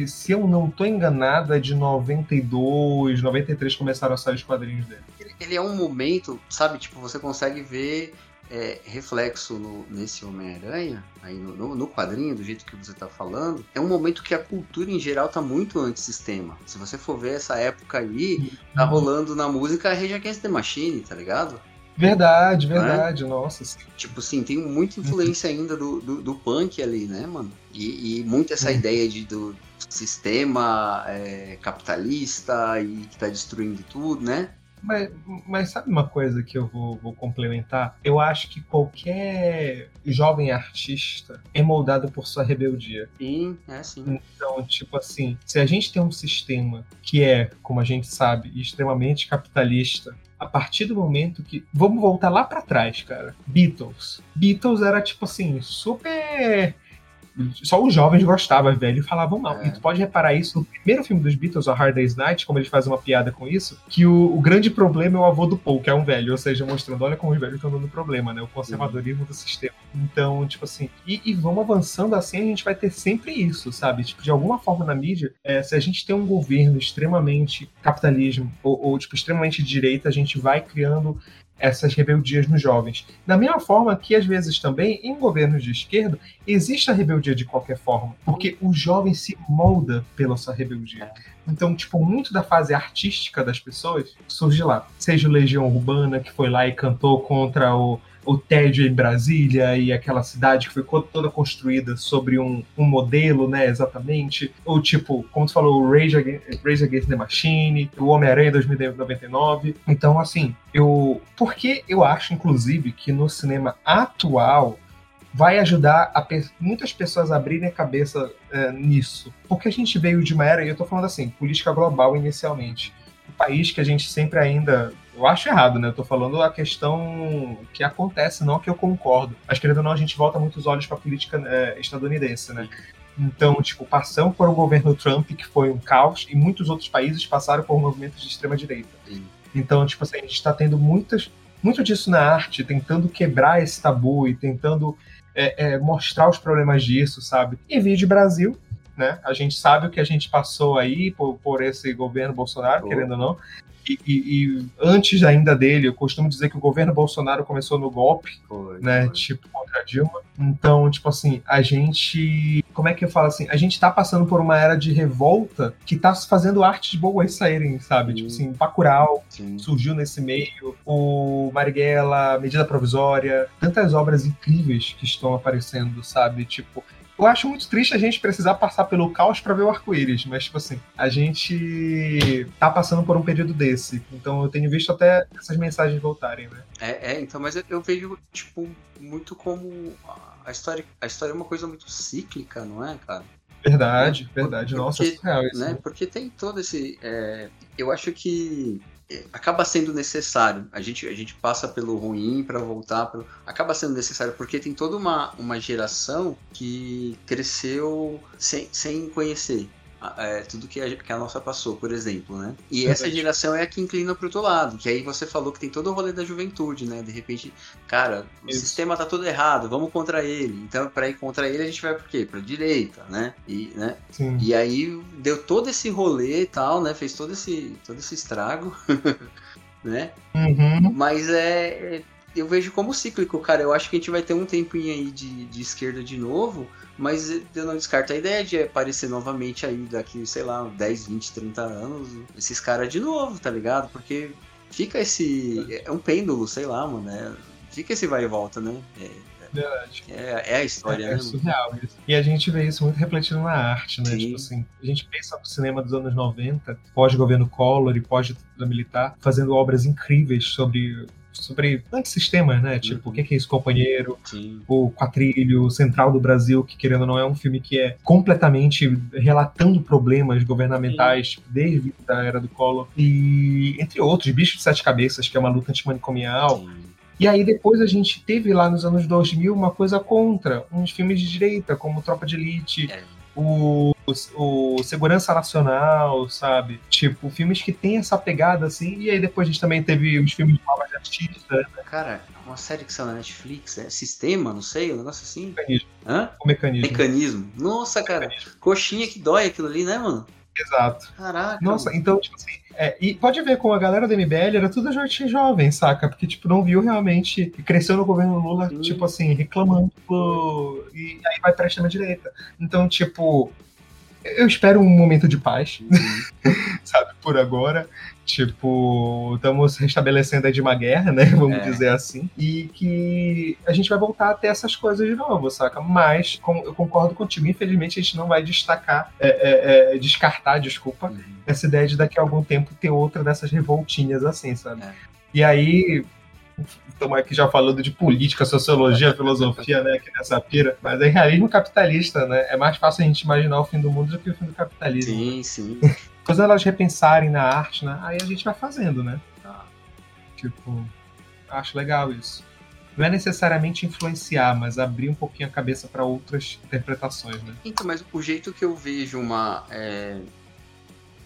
Se eu não tô enganado, é de 92, 93 começaram a sair os quadrinhos dele. Ele, é um momento, sabe, tipo, você consegue ver é, reflexo no, nesse Homem-Aranha, aí no, no, no, quadrinho, do jeito que você tá falando, é um momento que a cultura em geral tá muito antissistema. Se você for ver essa época aí, tá uhum. rolando na música Rage Against the Machine, tá ligado? Verdade, né? verdade, nossa. Tipo assim, tem muita influência ainda do, do, do punk ali, né, mano? E, e muito essa ideia de, do sistema é, capitalista e que tá destruindo tudo, né? Mas, mas sabe uma coisa que eu vou, vou, complementar? Eu acho que qualquer jovem artista é moldado por sua rebeldia. Sim, é sim. Então, tipo assim, se a gente tem um sistema que é, como a gente sabe, extremamente capitalista, a partir do momento que. Vamos voltar lá para trás, cara. Beatles. Beatles era tipo assim, super só os jovens gostavam, velho, e falavam mal. É. E tu pode reparar isso no primeiro filme dos Beatles, o Hard Day's Night, como eles fazem uma piada com isso, que o, o grande problema é o avô do Paul, que é um velho, ou seja, mostrando, olha como os velhos estão dando problema, né? O conservadorismo do sistema. Então, tipo assim, e, e vamos avançando assim, a gente vai ter sempre isso, sabe? Tipo, de alguma forma na mídia, é, se a gente tem um governo extremamente capitalismo, ou, ou tipo, extremamente direita, a gente vai criando essas rebeldias nos jovens. Da mesma forma que, às vezes, também, em governos de esquerda, existe a rebeldia de qualquer forma, porque o jovem se molda pela sua rebeldia. Então, tipo, muito da fase artística das pessoas surge lá. Seja o Legião Urbana, que foi lá e cantou contra o, o tédio em Brasília e aquela cidade que foi toda construída sobre um, um modelo, né, exatamente. Ou tipo, como tu falou, o Rage Against, Rage Against the Machine, o Homem-Aranha 2099. Então, assim, eu... Porque eu acho, inclusive, que no cinema atual vai ajudar pe- muitas pessoas a abrirem a cabeça é, nisso. Porque a gente veio de uma era, e eu tô falando assim, política global inicialmente. Um país que a gente sempre ainda eu acho errado, né? Eu tô falando a questão que acontece, não a que eu concordo. Mas querendo ou não, a gente volta muitos olhos pra política é, estadunidense, né? Então, tipo, passamos por um governo Trump que foi um caos e muitos outros países passaram por movimentos de extrema direita. Sim. Então, tipo assim, a gente tá tendo muitas, muito disso na arte, tentando quebrar esse tabu e tentando é, é, mostrar os problemas disso, sabe? E vídeo Brasil, né? A gente sabe o que a gente passou aí por, por esse governo Bolsonaro, Oh. querendo ou não. E, e- antes ainda dele, eu costumo dizer que o governo Bolsonaro começou no golpe, Foi, né? foi. Tipo, contra a Dilma. Então, tipo assim, a gente. Como é que eu falo assim? A gente tá passando por uma era de revolta que tá fazendo artes boas saírem, sabe? Sim. Tipo assim, Bacurau Sim. surgiu nesse meio, o Marighella, Medida Provisória, tantas obras incríveis que estão aparecendo, sabe? Tipo. Eu acho muito triste a gente precisar passar pelo caos para ver o arco-íris, mas, tipo assim, a gente tá passando por um período desse. Então eu tenho visto até essas mensagens voltarem, né? É, é, então, mas eu, vejo, tipo, muito como a- história, a história é uma coisa muito cíclica, não é, cara? Verdade, Por- verdade. porque- Nossa, é surreal isso. né? Porque tem todo esse. é, eu acho que acaba sendo necessário. A gente, a gente passa pelo ruim para voltar. Pelo, acaba sendo necessário porque tem toda uma, uma geração que cresceu sem, sem conhecer. É, tudo que a, que a nossa passou, por exemplo, né? E essa geração é a que inclina pro outro lado, que aí você falou que tem todo o rolê da juventude, né? De repente, cara, o Isso. sistema tá todo errado, vamos contra ele. Então, para ir contra ele, a gente vai por quê? Pra direita, né? E, né? Sim. E aí deu todo esse rolê e tal, né? Fez todo esse, todo esse estrago, né? Uhum. Mas é, é- Eu vejo como cíclico, cara. Eu acho que a gente vai ter um tempinho aí de, de esquerda de novo, mas eu não descarto a ideia de aparecer novamente aí daqui, sei lá, 10, 20, 30 anos, esses caras de novo, tá ligado? Porque fica esse. É um pêndulo, sei lá, mano. é- fica esse vai e volta, né? É, é, é a história, É, né? é surreal isso. E a gente vê isso muito refletido na arte, né? Sim. Tipo assim, a gente pensa no cinema dos anos 90, pós-governo Collor e pós-ditadura militar, fazendo obras incríveis sobre sobre antisistemas, né? Tipo, Uhum. o que é isso, companheiro? Sim. O Quatrilho, Central do Brasil, que querendo ou não é um filme que é completamente relatando problemas governamentais, tipo, desde a era do Collor. E, entre outros, Bicho de Sete Cabeças, que é uma luta antimanicomial. sim. E aí depois a gente teve lá nos anos 2000 uma coisa contra, uns filmes de direita, como Tropa de Elite, É. o, o Segurança Nacional, sabe? Tipo, filmes que tem essa pegada assim. E aí depois a gente também teve os filmes de Nova Justiça, Cara, uma série que saiu na Netflix, é Sistema, não sei, um negócio assim. mecanismo, Hã? o mecanismo. Mecanismo. Nossa, cara, Mecanismo. coxinha que dói aquilo ali, né, mano? Exato. Caraca. Nossa, então, tipo assim, é, e pode ver com a galera do MBL era tudo gente jovem, saca? Porque, tipo, não viu realmente, cresceu no governo Lula, Sim. tipo assim, reclamando, e aí vai pra extrema-direita. Então, tipo, eu espero um momento de paz, Uhum. sabe, por agora. Tipo, estamos restabelecendo aí de uma guerra, né? Vamos É. dizer assim. E que a gente vai voltar a ter essas coisas de novo, saca? Mas, como eu concordo contigo, infelizmente a gente não vai destacar, é, é, é, descartar, desculpa, Uhum. essa ideia de daqui a algum tempo ter outra dessas revoltinhas assim, sabe? É. E aí, estamos aqui já falando de política, sociologia, filosofia, né, aqui nessa pira, mas é realismo capitalista, né? É mais fácil a gente imaginar o fim do mundo do que o fim do capitalismo. Sim, sim. Quando elas repensarem na arte, né, aí a gente vai fazendo, né? Tá. Tipo, acho legal isso. não é necessariamente influenciar, mas abrir um pouquinho a cabeça para outras interpretações, né? Então, mas o jeito que eu vejo uma é,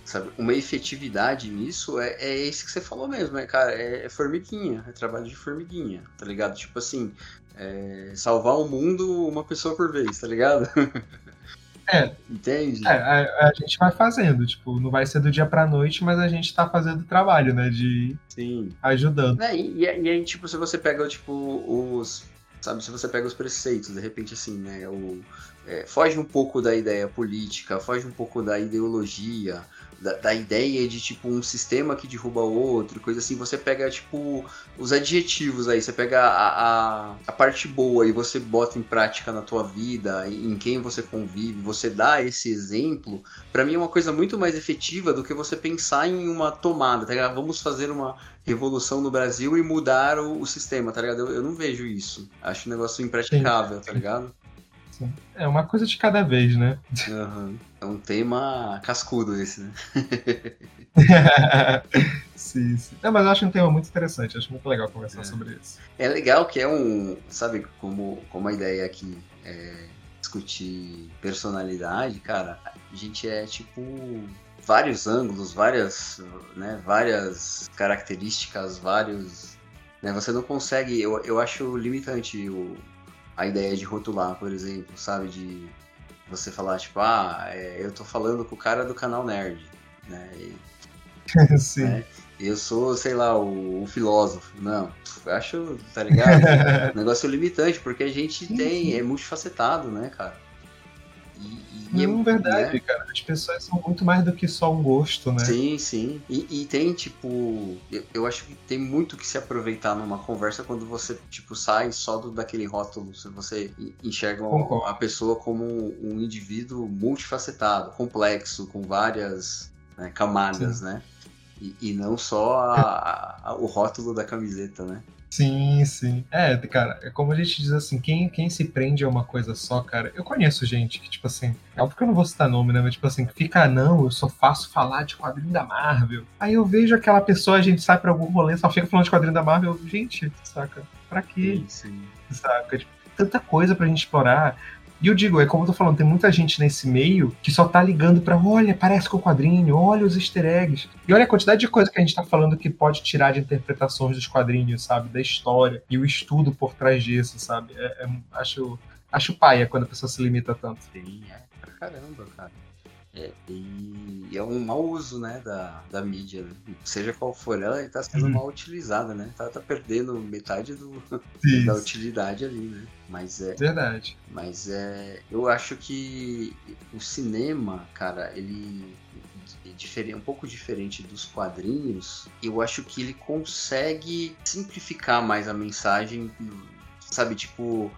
sabe, uma efetividade nisso é, é esse que você falou mesmo, é cara, é, é formiguinha, é trabalho de formiguinha, tá ligado? Tipo assim, é, salvar o mundo uma pessoa por vez, tá ligado? É. Entende? É, a, a, gente vai fazendo, tipo, não vai ser do dia pra noite, mas a gente tá fazendo trabalho, né? De Sim. ajudando. É, e, e aí, tipo, se você pega, tipo, os. Sabe, se você pega os preceitos, de repente, assim, né? O, é, foge um pouco da ideia política, foge um pouco da ideologia, da, da, ideia de tipo um sistema que derruba outro, coisa assim. Você pega tipo os adjetivos aí, você pega a, a, a, parte boa e você bota em prática na tua vida, em quem você convive, você dá esse exemplo. Para mim é uma coisa muito mais efetiva do que você pensar em uma tomada, tá ligado? Vamos fazer uma revolução no Brasil e mudar o, o sistema, tá ligado? Eu, eu, não vejo isso. Acho um negócio impraticável, tá ligado? É uma coisa de cada vez, né? Uhum. É um tema cascudo esse, né? sim, sim. Não, mas eu acho um tema muito interessante, acho muito legal conversar é. sobre isso. É legal que é um, sabe, como, como a ideia aqui é discutir personalidade, cara, a gente é tipo vários ângulos, várias, né, várias características, vários, né, você não consegue, eu, eu acho limitante o, a ideia de rotular, por exemplo, sabe, de você falar, tipo, ah, é, eu tô falando com o cara do canal Nerd, né? E, Sim. Né? Eu sou, sei lá, o, o, filósofo. Não, eu acho, tá ligado? um negócio limitante, porque a gente tem, é multifacetado, né, cara? E, e Não, é, verdade, né? cara. As pessoas são muito mais do que só um gosto, né? Sim, sim. E, e tem, tipo, eu, eu, acho que tem muito que se aproveitar numa conversa quando você, tipo, sai só do, daquele rótulo. Se você enxerga Concordo. a pessoa como um indivíduo multifacetado, complexo, com várias né, camadas, sim. né? E, e, não só a, a, o rótulo da camiseta, né? Sim, sim. É, cara, é como a gente diz assim, quem, quem se prende a uma coisa só, cara. Eu conheço gente que, tipo assim, é óbvio que eu não vou citar nome, né? Mas, tipo assim, fica, não, eu só faço falar de quadrinho da Marvel. Aí eu vejo aquela pessoa, a gente sai pra algum rolê, só fica falando de quadrinho da Marvel. Gente, saca? Pra quê? Sim, sim. Saca? Tipo, tanta coisa pra gente explorar. E eu digo, é como eu tô falando, tem muita gente nesse meio que só tá ligando pra, olha, parece com o quadrinho, olha os easter eggs. E olha a quantidade de coisa que a gente tá falando que pode tirar de interpretações dos quadrinhos, sabe? Da história e o estudo por trás disso, sabe? É, é, acho, acho paia quando a pessoa se limita tanto. Sim, é pra caramba, cara. É, e é um mau uso, né, da, da mídia. Né? Seja qual for ela, está sendo uhum. mal utilizada, né? Tá, tá perdendo metade do, da utilidade ali, né? Mas é. Verdade. Mas é. Eu acho que o cinema, cara, ele é diferente, um pouco diferente dos quadrinhos. Eu acho que ele consegue simplificar mais a mensagem, sabe, tipo,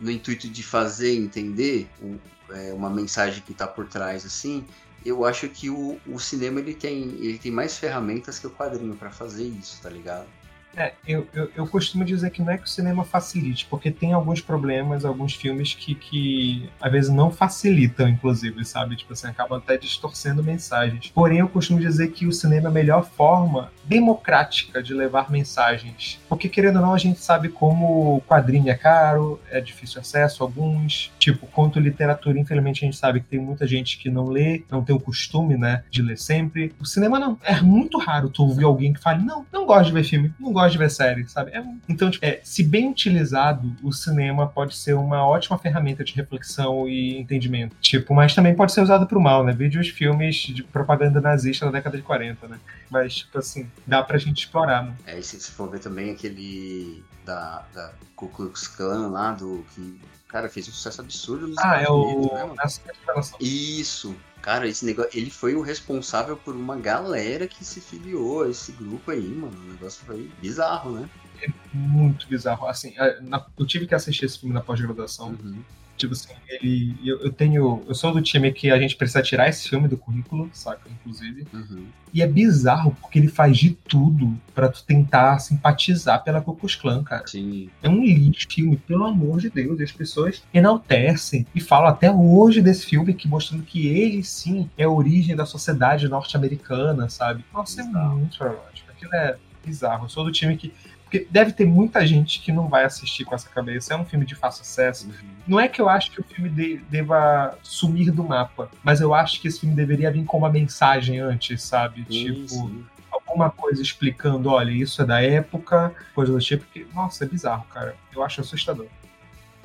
no intuito de fazer entender o, é, uma mensagem que está por trás assim, eu acho que o, o cinema ele tem, ele tem mais ferramentas que o quadrinho para fazer isso, tá ligado? É, eu, eu, eu, costumo dizer que não é que o cinema facilite, porque tem alguns problemas, alguns filmes que, que às vezes não facilitam, inclusive, sabe? Tipo assim, acabam até distorcendo mensagens. Porém, eu costumo dizer que o cinema é a melhor forma democrática de levar mensagens. Porque, querendo ou não, a gente sabe como quadrinho é caro, é difícil acesso alguns. Tipo, quanto literatura, infelizmente, a gente sabe que tem muita gente que não lê, não tem o costume, né, de ler sempre. O cinema não. É muito raro tu ouvir alguém que fale, não, não gosto de ver filme, não gosto série, sabe? É, então, tipo, é, se bem utilizado, o cinema pode ser uma ótima ferramenta de reflexão e entendimento. Tipo, mas também pode ser usado pro mal, né? Vídeos, filmes de propaganda nazista da década de 40, né? Mas, tipo assim, dá pra gente explorar, né? É, e se for ver também aquele da, da Ku Klux Klan lá, do que Cara, fez um sucesso absurdo nos Ah, Estados é Unidos, o. Né, Isso. Cara, esse negócio. Ele foi o responsável por uma galera que se filiou a esse grupo aí, mano. O negócio foi bizarro, né? É muito bizarro. Assim, é, eu tive que assistir esse filme na pós-graduação. Uhum. Tipo assim, ele. Eu, eu, tenho. Eu sou do time que a gente precisa tirar esse filme do currículo, saca? Inclusive. Uhum. E é bizarro, porque ele faz de tudo para tu tentar simpatizar pela Klux Klan, cara. Sim. É um lixo filme, pelo amor de Deus. E as pessoas enaltecem e falam até hoje desse filme, que mostrando que ele sim é a origem da sociedade norte-americana, sabe? Nossa, é é muito problemático. Aquilo é bizarro. Eu sou do time que Porque deve ter muita gente que não vai assistir com essa cabeça. É um filme de fácil acesso. Uhum. Não é que eu acho que o filme de- deva sumir do mapa, mas eu acho que esse filme deveria vir com uma mensagem antes, sabe? Sim, tipo, sim. alguma coisa explicando, olha, isso é da época, coisa do tipo, que, nossa, é bizarro, cara. Eu acho assustador.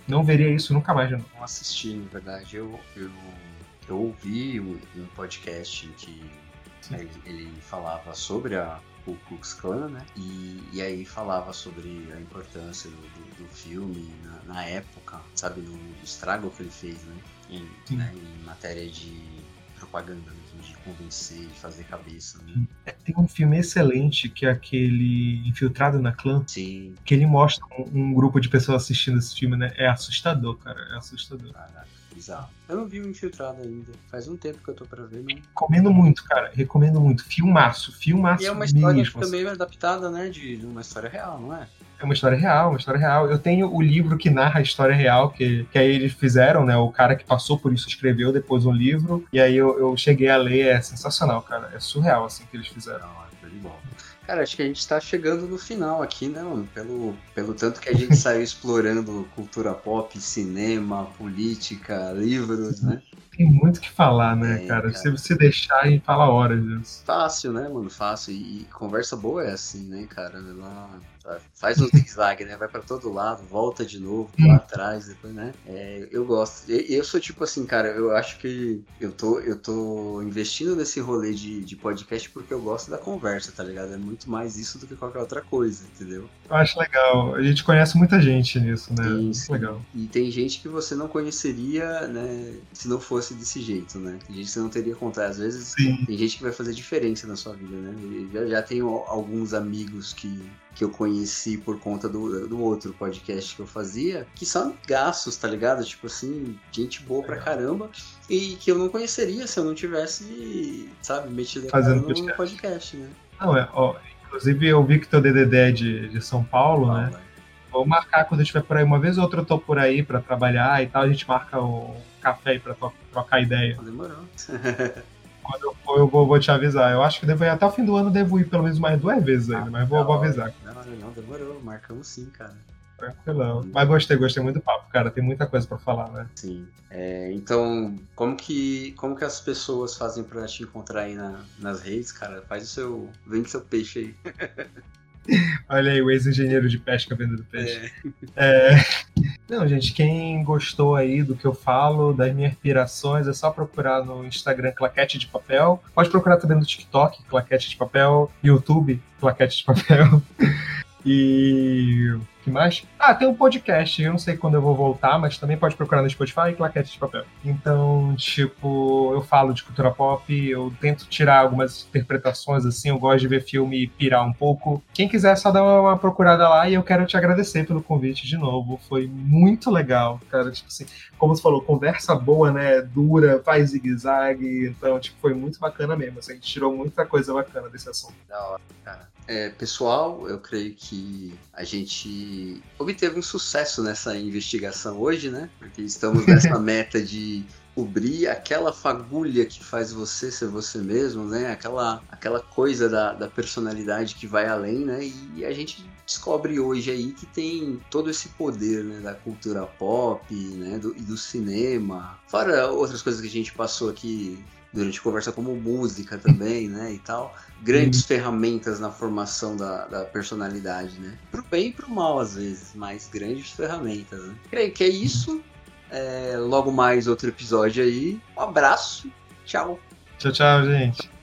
Não veria isso nunca mais de novo. não assisti, na verdade. Eu, eu, eu ouvi um, um podcast em que ele, ele falava sobre a Ku Klux Klan, né? E, e aí falava sobre a importância do, do, do filme na, na época, sabe? No estrago que ele fez, né? Em, né? em matéria de propaganda mesmo, de convencer, de fazer cabeça, né? Tem um filme excelente que é aquele Infiltrado na Clã, Sim, que ele mostra um, um grupo de pessoas assistindo esse filme, né? É assustador, cara. É assustador. caraca, bizarro. Eu não vi o Infiltrado ainda. Faz um tempo que eu tô pra ver, não. Recomendo muito, cara. Recomendo muito. Filmaço, filmaço E é uma história mesmo. também adaptada, né? De, uma história real, não é? É uma história real, uma história real. Eu tenho o livro que narra a história real, que, que aí eles fizeram, né? O cara que passou por isso escreveu depois um livro. E aí eu, eu cheguei a ler, é sensacional, cara. É surreal, assim, que eles fizeram. Não, é bola. Cara, acho que a gente tá chegando no final aqui, né, mano? Pelo, pelo tanto que a gente saiu explorando cultura pop, cinema, política, livros, né? Tem muito o que falar, né, É, cara? cara. Se você deixar, a gente fala horas disso. Fácil, né, mano? Fácil. E, e conversa boa é assim, né, cara? Ela faz um zigue-zague, né? Vai pra todo lado, volta de novo, lá atrás, depois, né? É, eu gosto. Eu sou tipo assim, cara, eu acho que eu tô, eu tô investindo nesse rolê de, de podcast porque eu gosto da conversa, tá ligado? É muito mais isso do que qualquer outra coisa, entendeu? Eu acho legal. A gente conhece muita gente nisso, né? Sim. legal. E tem gente que você não conheceria, né, se não fosse desse jeito, né? Tem gente que você não teria contato. Às vezes Sim. tem gente que vai fazer diferença na sua vida, né? E já, já tenho alguns amigos que, que eu conheci por conta do, do outro podcast que eu fazia, que são amigaços, tá ligado? Tipo assim, gente boa pra caramba. E que eu não conheceria se eu não tivesse, sabe, metido a Fazendo no podcast. podcast, né? Não, é, ó, inclusive eu vi que teu DDD é de, de São Paulo, né? Fala. Vou marcar quando eu estiver por aí. Uma vez ou outra eu tô por aí pra trabalhar e tal. A gente marca um café aí pra trocar ideia. Demorou. Quando eu for, eu vou, vou te avisar. Eu acho que devo ir até o fim do ano, devo ir pelo menos mais duas vezes ainda, mas vou, Da vou avisar. Não, não, demorou. Marcamos sim, cara. Tranquilão. Mas gostei, gostei muito do papo, cara. Tem muita coisa pra falar, né? Sim. É, então, como que, como que as pessoas fazem pra te encontrar aí na- nas redes, cara? Faz o seu. Vende seu peixe aí. Olha aí, o ex-engenheiro de pesca vendendo peixe. É. Não, gente, quem gostou aí do que eu falo, das minhas pirações, é só procurar no Instagram Claquete de Papel. Pode procurar também no TikTok, Claquete de Papel, YouTube, Claquete de Papel. E. Que mais? Ah, tem um podcast. Eu não sei quando eu vou voltar, mas também pode procurar no Spotify Claquete de Papel. Então, tipo, eu falo de cultura pop, eu tento tirar algumas interpretações assim, eu gosto de ver filme e pirar um pouco. Quem quiser, é só uma, uma procurada lá e eu quero te agradecer pelo convite de novo. Foi muito legal, cara. Tipo assim, como você falou, conversa boa, né? Dura, faz zigue-zague. Então, tipo, foi muito bacana mesmo. Assim, a gente tirou muita coisa bacana desse assunto. Da hora, cara. É, pessoal, eu creio que a gente obteve um sucesso nessa investigação hoje, né? Porque estamos nessa meta de cobrir aquela fagulha que faz você ser você mesmo, né? Aquela, aquela coisa da, da personalidade que vai além, né? E a gente descobre hoje aí que tem todo esse poder, né? Da cultura pop, né? Do, e do cinema. Fora outras coisas que a gente passou aqui durante a conversa, como música também, né? E tal. Grandes ferramentas na formação da, da personalidade, né? Pro bem e pro mal, às vezes, mas grandes ferramentas, né? Creio que é isso. É, logo mais outro episódio aí. Um abraço. Tchau. Tchau, tchau, gente.